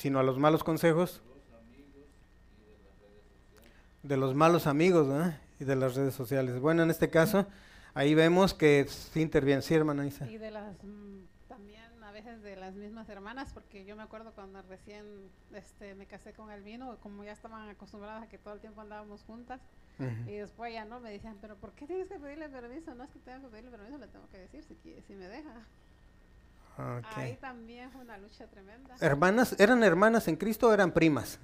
[SPEAKER 1] sino a los malos consejos de los malos amigos y de las redes sociales. Bueno, en este caso, ahí vemos que sí interviene, sí, hermana Isa.
[SPEAKER 2] Y de las, mm, también a veces de las mismas hermanas, porque yo me acuerdo cuando recién este, me casé con Albino, como ya estaban acostumbradas a que todo el tiempo andábamos juntas, y después ya no me decían, pero ¿por qué tienes que pedirle permiso? No es que tenga que pedirle permiso, le tengo que decir si, si me deja. Ahí también fue una lucha tremenda.
[SPEAKER 1] ¿Hermanas? ¿Eran hermanas en Cristo o eran primas?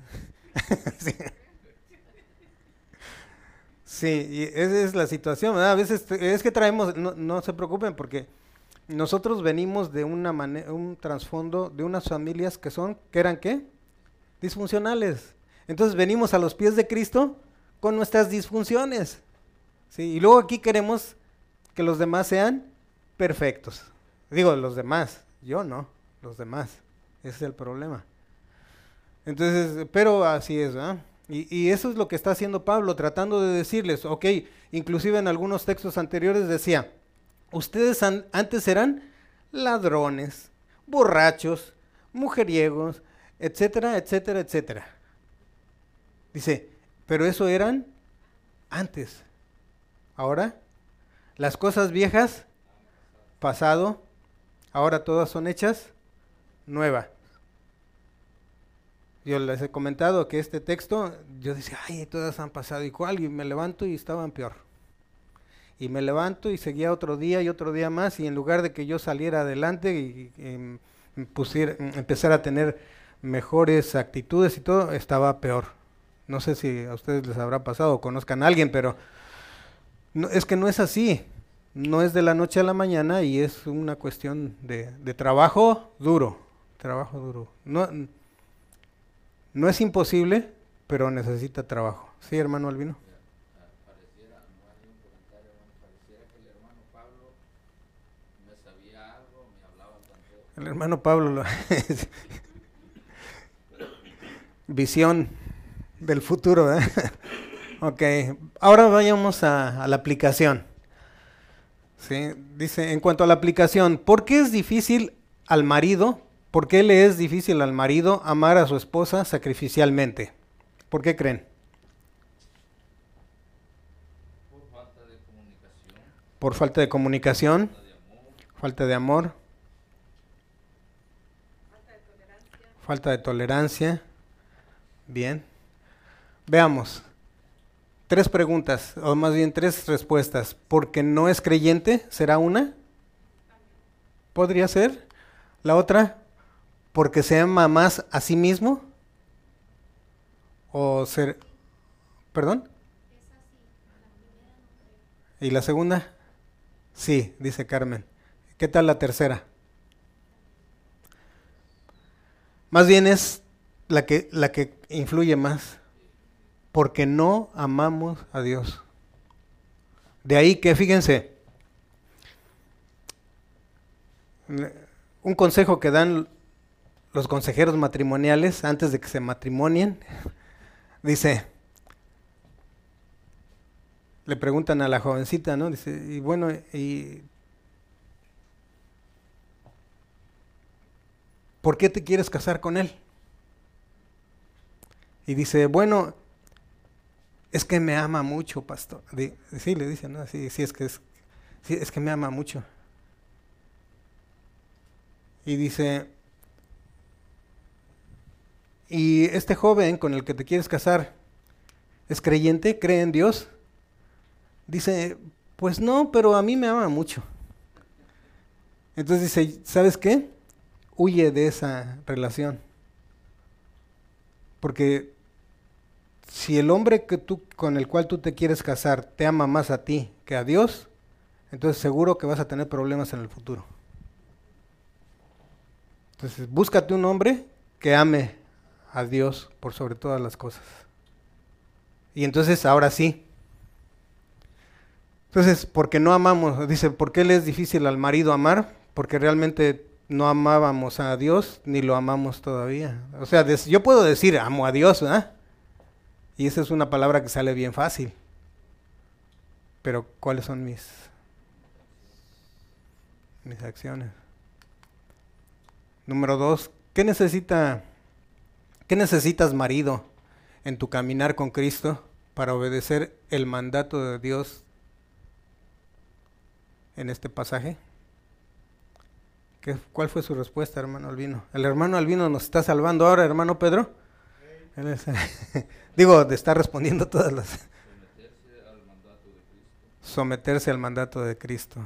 [SPEAKER 1] sí. sí. y esa es la situación, A veces es que traemos, no, no se preocupen porque nosotros venimos de una manera, un trasfondo de unas familias que son, que eran qué? Disfuncionales. Entonces venimos a los pies de Cristo con nuestras disfunciones. ¿sí? Y luego aquí queremos que los demás sean perfectos. Digo, los demás, yo no, los demás. Ese es el problema. Entonces, pero así es, ¿verdad? Y, eso es lo que está haciendo Pablo, tratando de decirles, ok, inclusive en algunos textos anteriores decía, ustedes antes eran ladrones, borrachos, mujeriegos, etcétera, etcétera, etcétera. Dice, pero eso eran antes. Ahora, las cosas viejas, pasado, ahora todas son hechas nuevas. Yo les he comentado que este texto, yo decía, ay, todas han pasado igual, y me levanto y estaban peor. Y me levanto y seguía otro día y otro día más, y en lugar de que yo saliera adelante y, y pusiera, empezar a tener mejores actitudes y todo, estaba peor. No sé si a ustedes les habrá pasado o conozcan a alguien, pero no, es que no es así. No es de la noche a la mañana y es una cuestión de, de trabajo duro. Trabajo duro. No, no es imposible, pero necesita trabajo. ¿Sí, hermano Albino?
[SPEAKER 3] Pareciera, no hay un comentario, hermano, pareciera que el hermano Pablo me sabía algo, me hablaba tanto.
[SPEAKER 1] El hermano Pablo, lo- visión del futuro. ¿eh? ok, ahora vayamos a, a la aplicación. ¿Sí? Dice, en cuanto a la aplicación, ¿por qué es difícil al marido, por qué le es difícil al marido amar a su esposa sacrificialmente? ¿Por qué creen?
[SPEAKER 3] Por falta de comunicación,
[SPEAKER 1] ¿Por falta de comunicación?
[SPEAKER 3] falta de amor,
[SPEAKER 1] ¿Falta de amor? Falta de tolerancia. Bien. Veamos. Tres preguntas, o más bien tres respuestas. ¿Porque no es creyente? ¿Será una? ¿Podría ser? La otra, ¿porque se ama más a sí mismo? ¿O ser... ¿Perdón? ¿Y la segunda? Sí, dice Carmen. ¿Qué tal la tercera? Más bien es la que, la que influye más, porque no amamos a Dios. De ahí que, fíjense, un consejo que dan los consejeros matrimoniales antes de que se matrimonien, dice, le preguntan a la jovencita, ¿no? Dice, y bueno, y ¿por qué te quieres casar con él? Y dice, bueno, es que me ama mucho, pastor. Sí, le dice, ¿no? Sí, sí, es que es, sí, es que me ama mucho. Y dice, ¿y este joven con el que te quieres casar es creyente? ¿Cree en Dios? Dice, pues no, pero a mí me ama mucho. Entonces dice, ¿sabes qué? Huye de esa relación. Porque si el hombre que tú, con el cual tú te quieres casar te ama más a ti que a Dios, entonces seguro que vas a tener problemas en el futuro. Entonces búscate un hombre que ame a Dios por sobre todas las cosas. Y entonces ahora sí. Entonces, porque no amamos, dice, ¿por qué le es difícil al marido amar? Porque realmente no amábamos a Dios ni lo amamos todavía. O sea, yo puedo decir amo a Dios, ¿verdad? Y esa es una palabra que sale bien fácil. Pero ¿cuáles son mis mis acciones? Número dos, ¿qué necesita qué necesitas marido en tu caminar con Cristo para obedecer el mandato de Dios en este pasaje? ¿Qué- ¿Cuál fue su respuesta, hermano Albino? El hermano Albino nos está salvando ahora, hermano Pedro. Él es- digo, de estar respondiendo todas las...
[SPEAKER 3] someterse al mandato de Cristo.
[SPEAKER 1] Someterse al mandato de Cristo.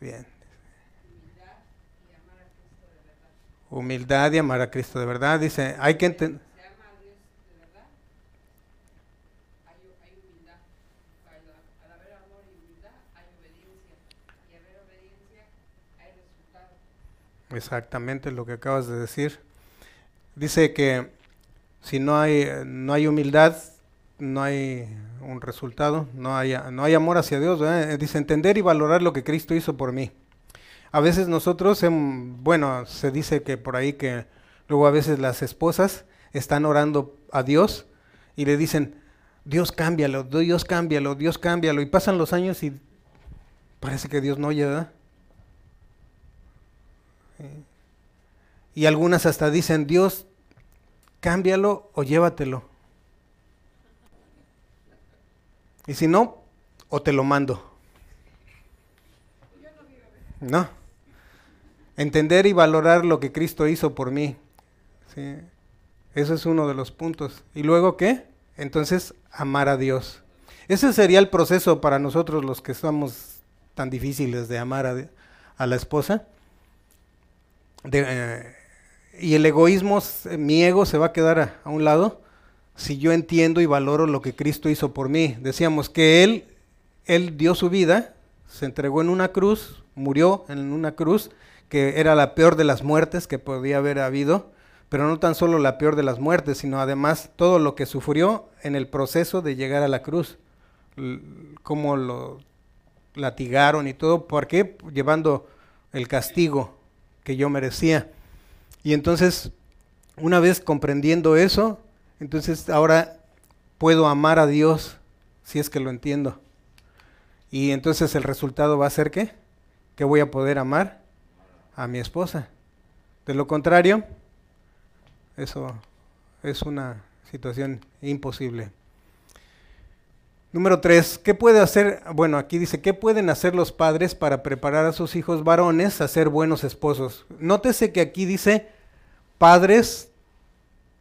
[SPEAKER 1] Bien. Humildad y amar a Cristo de verdad. Dice, hay que entender... Exactamente lo que acabas de decir. Dice que si no hay, no hay humildad, no hay un resultado, no hay, no hay amor hacia Dios. ¿verdad? Dice entender y valorar lo que Cristo hizo por mí. A veces nosotros, em, bueno, se dice que por ahí que luego a veces las esposas están orando a Dios y le dicen, Dios cámbialo, Dios cámbialo, Dios cámbialo. Y pasan los años y parece que Dios no ¿verdad? Y algunas hasta dicen, Dios, cámbialo o llévatelo. Y si no, o te lo mando. No. Entender y valorar lo que Cristo hizo por mí. ¿sí? Eso es uno de los puntos. ¿Y luego qué? Entonces, amar a Dios. Ese sería el proceso para nosotros los que somos tan difíciles de amar a, a la esposa. De, eh, y el egoísmo, mi ego se va a quedar a, a, un lado si yo entiendo y valoro lo que Cristo hizo por mí. Decíamos que Él, Él dio su vida, se entregó en una cruz, murió en una cruz, que era la peor de las muertes que podía haber habido, pero no tan solo la peor de las muertes, sino además todo lo que sufrió en el proceso de llegar a la cruz, cómo lo latigaron y todo, ¿por qué? Llevando el castigo que yo merecía. Y entonces, una vez comprendiendo eso, entonces ahora puedo amar a Dios si es que lo entiendo. Y entonces el resultado va a ser qué? Que voy a poder amar a mi esposa. De lo contrario, eso es una situación imposible. Número tres, ¿qué puede hacer? Bueno, aquí dice, ¿qué pueden hacer los padres para preparar a sus hijos varones a ser buenos esposos? Nótese que aquí dice padres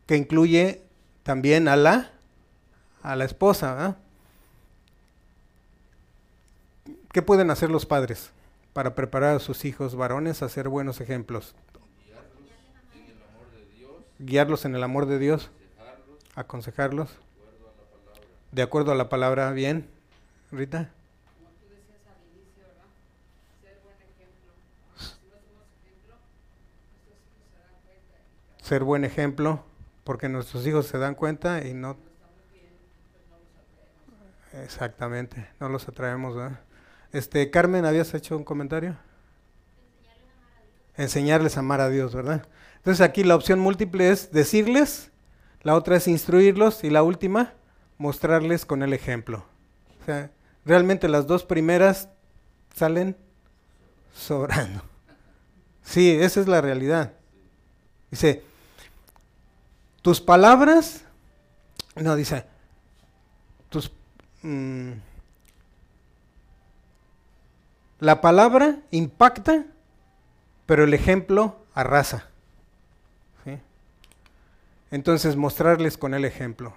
[SPEAKER 1] que incluye también a la, a la esposa. ¿Qué pueden hacer los padres para preparar a sus hijos varones a ser buenos ejemplos? Guiarlos en el amor de Dios, aconsejarlos, de acuerdo a la palabra, bien, Rita.
[SPEAKER 4] Como tú decías al inicio, ¿verdad? Ser buen ejemplo. Si no somos ejemplo, nuestros hijos se dan cuenta. y
[SPEAKER 1] Ser buen ejemplo, porque nuestros hijos se dan cuenta y no... Exactamente, no los atraemos, ¿verdad? Este, Carmen, ¿habías hecho un comentario? Enseñarles a amar a Dios, ¿verdad? Entonces aquí la opción múltiple es decirles, la otra es instruirlos y la última, mostrarles con el ejemplo. O sea, realmente las dos primeras salen sobrando. Sí, esa es la realidad. Dice, tus palabras, no, dice, tus... mm, la palabra impacta, pero el ejemplo arrasa. ¿sí? Entonces mostrarles con el ejemplo.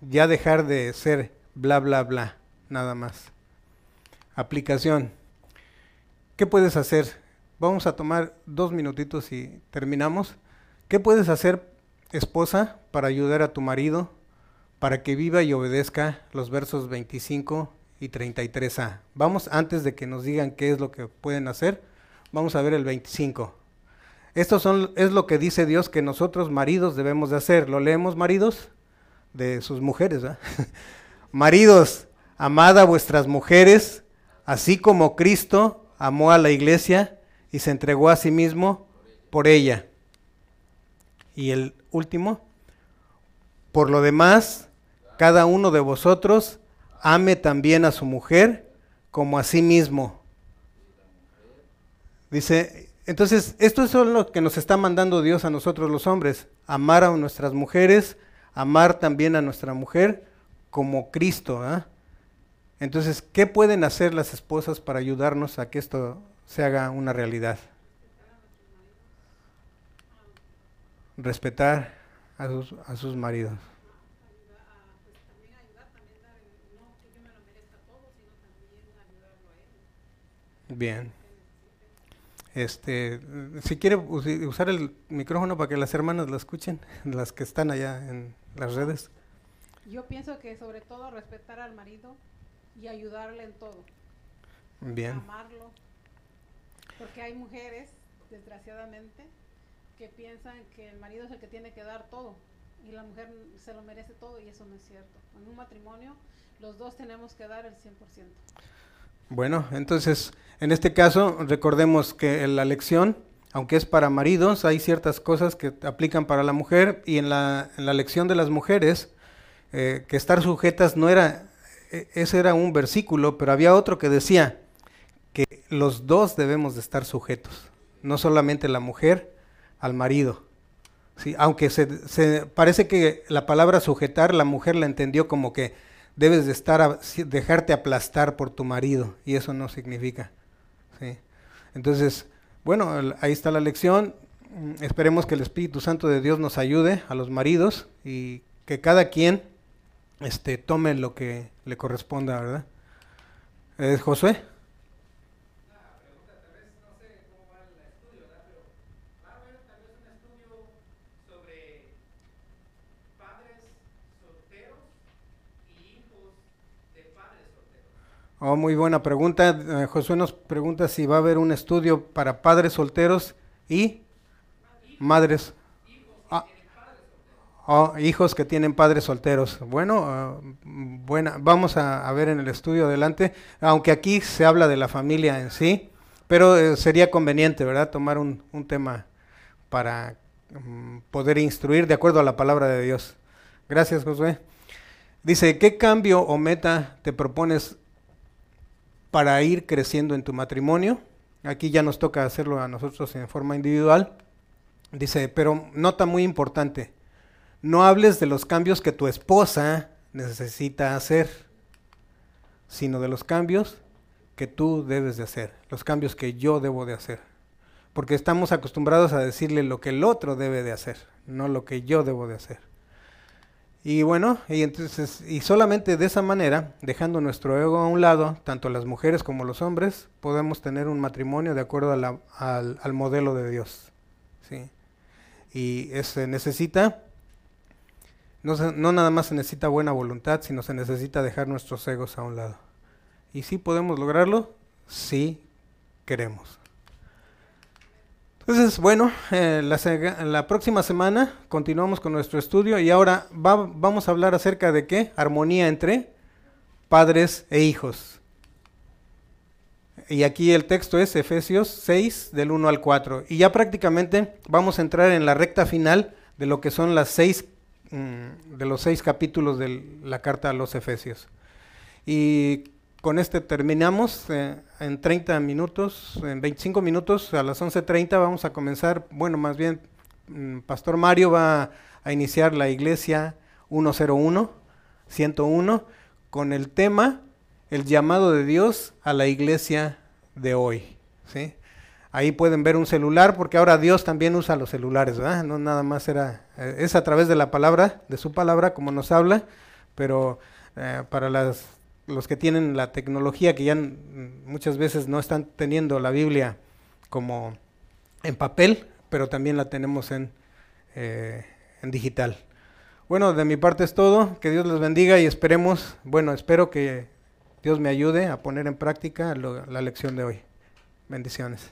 [SPEAKER 1] Ya dejar de ser bla, bla, bla, nada más. Aplicación. ¿Qué puedes hacer? Vamos a tomar dos minutitos y terminamos. ¿Qué puedes hacer, esposa, para ayudar a tu marido para que viva y obedezca los versos 25 y 33a? Vamos, antes de que nos digan qué es lo que pueden hacer, vamos a ver el 25. Esto son, es lo que dice Dios que nosotros maridos debemos de hacer. ¿Lo leemos, maridos? De sus mujeres, maridos, amad a vuestras mujeres, así como Cristo amó a la iglesia y se entregó a sí mismo por ella. Y el último, por lo demás, cada uno de vosotros ame también a su mujer como a sí mismo. Dice, entonces, esto es lo que nos está mandando Dios a nosotros los hombres, amar a nuestras mujeres, amar también a nuestra mujer como Cristo. ¿ah? Entonces, ¿qué pueden hacer las esposas para ayudarnos a que esto se haga una realidad? Respetar a sus, a sus maridos. Bien. Este, si quiere usar el micrófono para que las hermanas lo escuchen, las que están allá en las redes.
[SPEAKER 2] Yo pienso que sobre todo respetar al marido y ayudarle en todo,
[SPEAKER 1] Bien.
[SPEAKER 2] amarlo, porque hay mujeres, desgraciadamente, que piensan que el marido es el que tiene que dar todo y la mujer se lo merece todo y eso no es cierto. En un matrimonio los dos tenemos que dar el 100%.
[SPEAKER 1] Bueno, entonces, en este caso, recordemos que en la lección, aunque es para maridos, hay ciertas cosas que aplican para la mujer y en la, en la lección de las mujeres, eh, que estar sujetas no era, e- ese era un versículo, pero había otro que decía que los dos debemos de estar sujetos, no solamente la mujer al marido. Sí, aunque se, se- parece que la palabra sujetar la mujer la entendió como que debes de estar a- dejarte aplastar por tu marido y eso no significa. ¿sí? Entonces, bueno, ahí está la lección. Mm, Esperemos que el Espíritu Santo de Dios nos ayude a los maridos y que cada quien este, tome lo que le corresponda, ¿verdad? Eh, Josué.
[SPEAKER 5] sobre padres solteros y hijos de padres solteros.
[SPEAKER 1] Oh, muy buena pregunta. Eh, Josué nos pregunta si va a haber un estudio para padres solteros y madres. Ah, oh, hijos que tienen padres solteros. Bueno, ah, buena. Vamos a, a ver en el estudio adelante. Aunque aquí se habla de la familia en sí, pero eh, sería conveniente, ¿verdad? Tomar un, un tema para mm, poder instruir de acuerdo a la palabra de Dios. Gracias, Josué. Dice, ¿qué cambio o meta te propones para ir creciendo en tu matrimonio? Aquí ya nos toca hacerlo a nosotros en forma individual. Dice, pero nota muy importante, no hables de los cambios que tu esposa necesita hacer, sino de los cambios que tú debes de hacer, los cambios que yo debo de hacer. Porque estamos acostumbrados a decirle lo que el otro debe de hacer, no lo que yo debo de hacer. Y bueno, y entonces, y solamente de esa manera, dejando nuestro ego a un lado, tanto las mujeres como los hombres, podemos tener un matrimonio de acuerdo a la- al, al modelo de Dios. ¿sí? Y se necesita, no, no nada más se necesita buena voluntad, sino se necesita dejar nuestros egos a un lado. ¿Y si podemos lograrlo? Sí queremos. Entonces, bueno, eh, la, próxima semana continuamos con nuestro estudio y ahora va- vamos a hablar acerca de qué? Armonía entre padres e hijos. Y aquí el texto es Efesios 6 del 1 al 4. Y ya prácticamente vamos a entrar en la recta final de lo que son las seis, mm, de los seis capítulos de la carta a los Efesios. Y con este terminamos eh, en 30 minutos, en 25 minutos, a las 11.30 vamos a comenzar, bueno, más bien, mm, Pastor Mario va a iniciar la iglesia 101, 101, con el tema, el llamado de Dios a la iglesia de hoy. ¿sí? Ahí pueden ver un celular, porque ahora Dios también usa los celulares, ¿verdad? No nada más era, eh, es a través de la palabra, de su palabra, como nos habla, pero eh, para las, los que tienen la tecnología, que ya muchas veces no están teniendo la Biblia como en papel, pero también la tenemos en, eh, digital. Bueno, de mi parte es todo, que Dios les bendiga y esperemos, bueno, espero que Dios me ayude a poner en práctica lo- la lección de hoy. Bendiciones.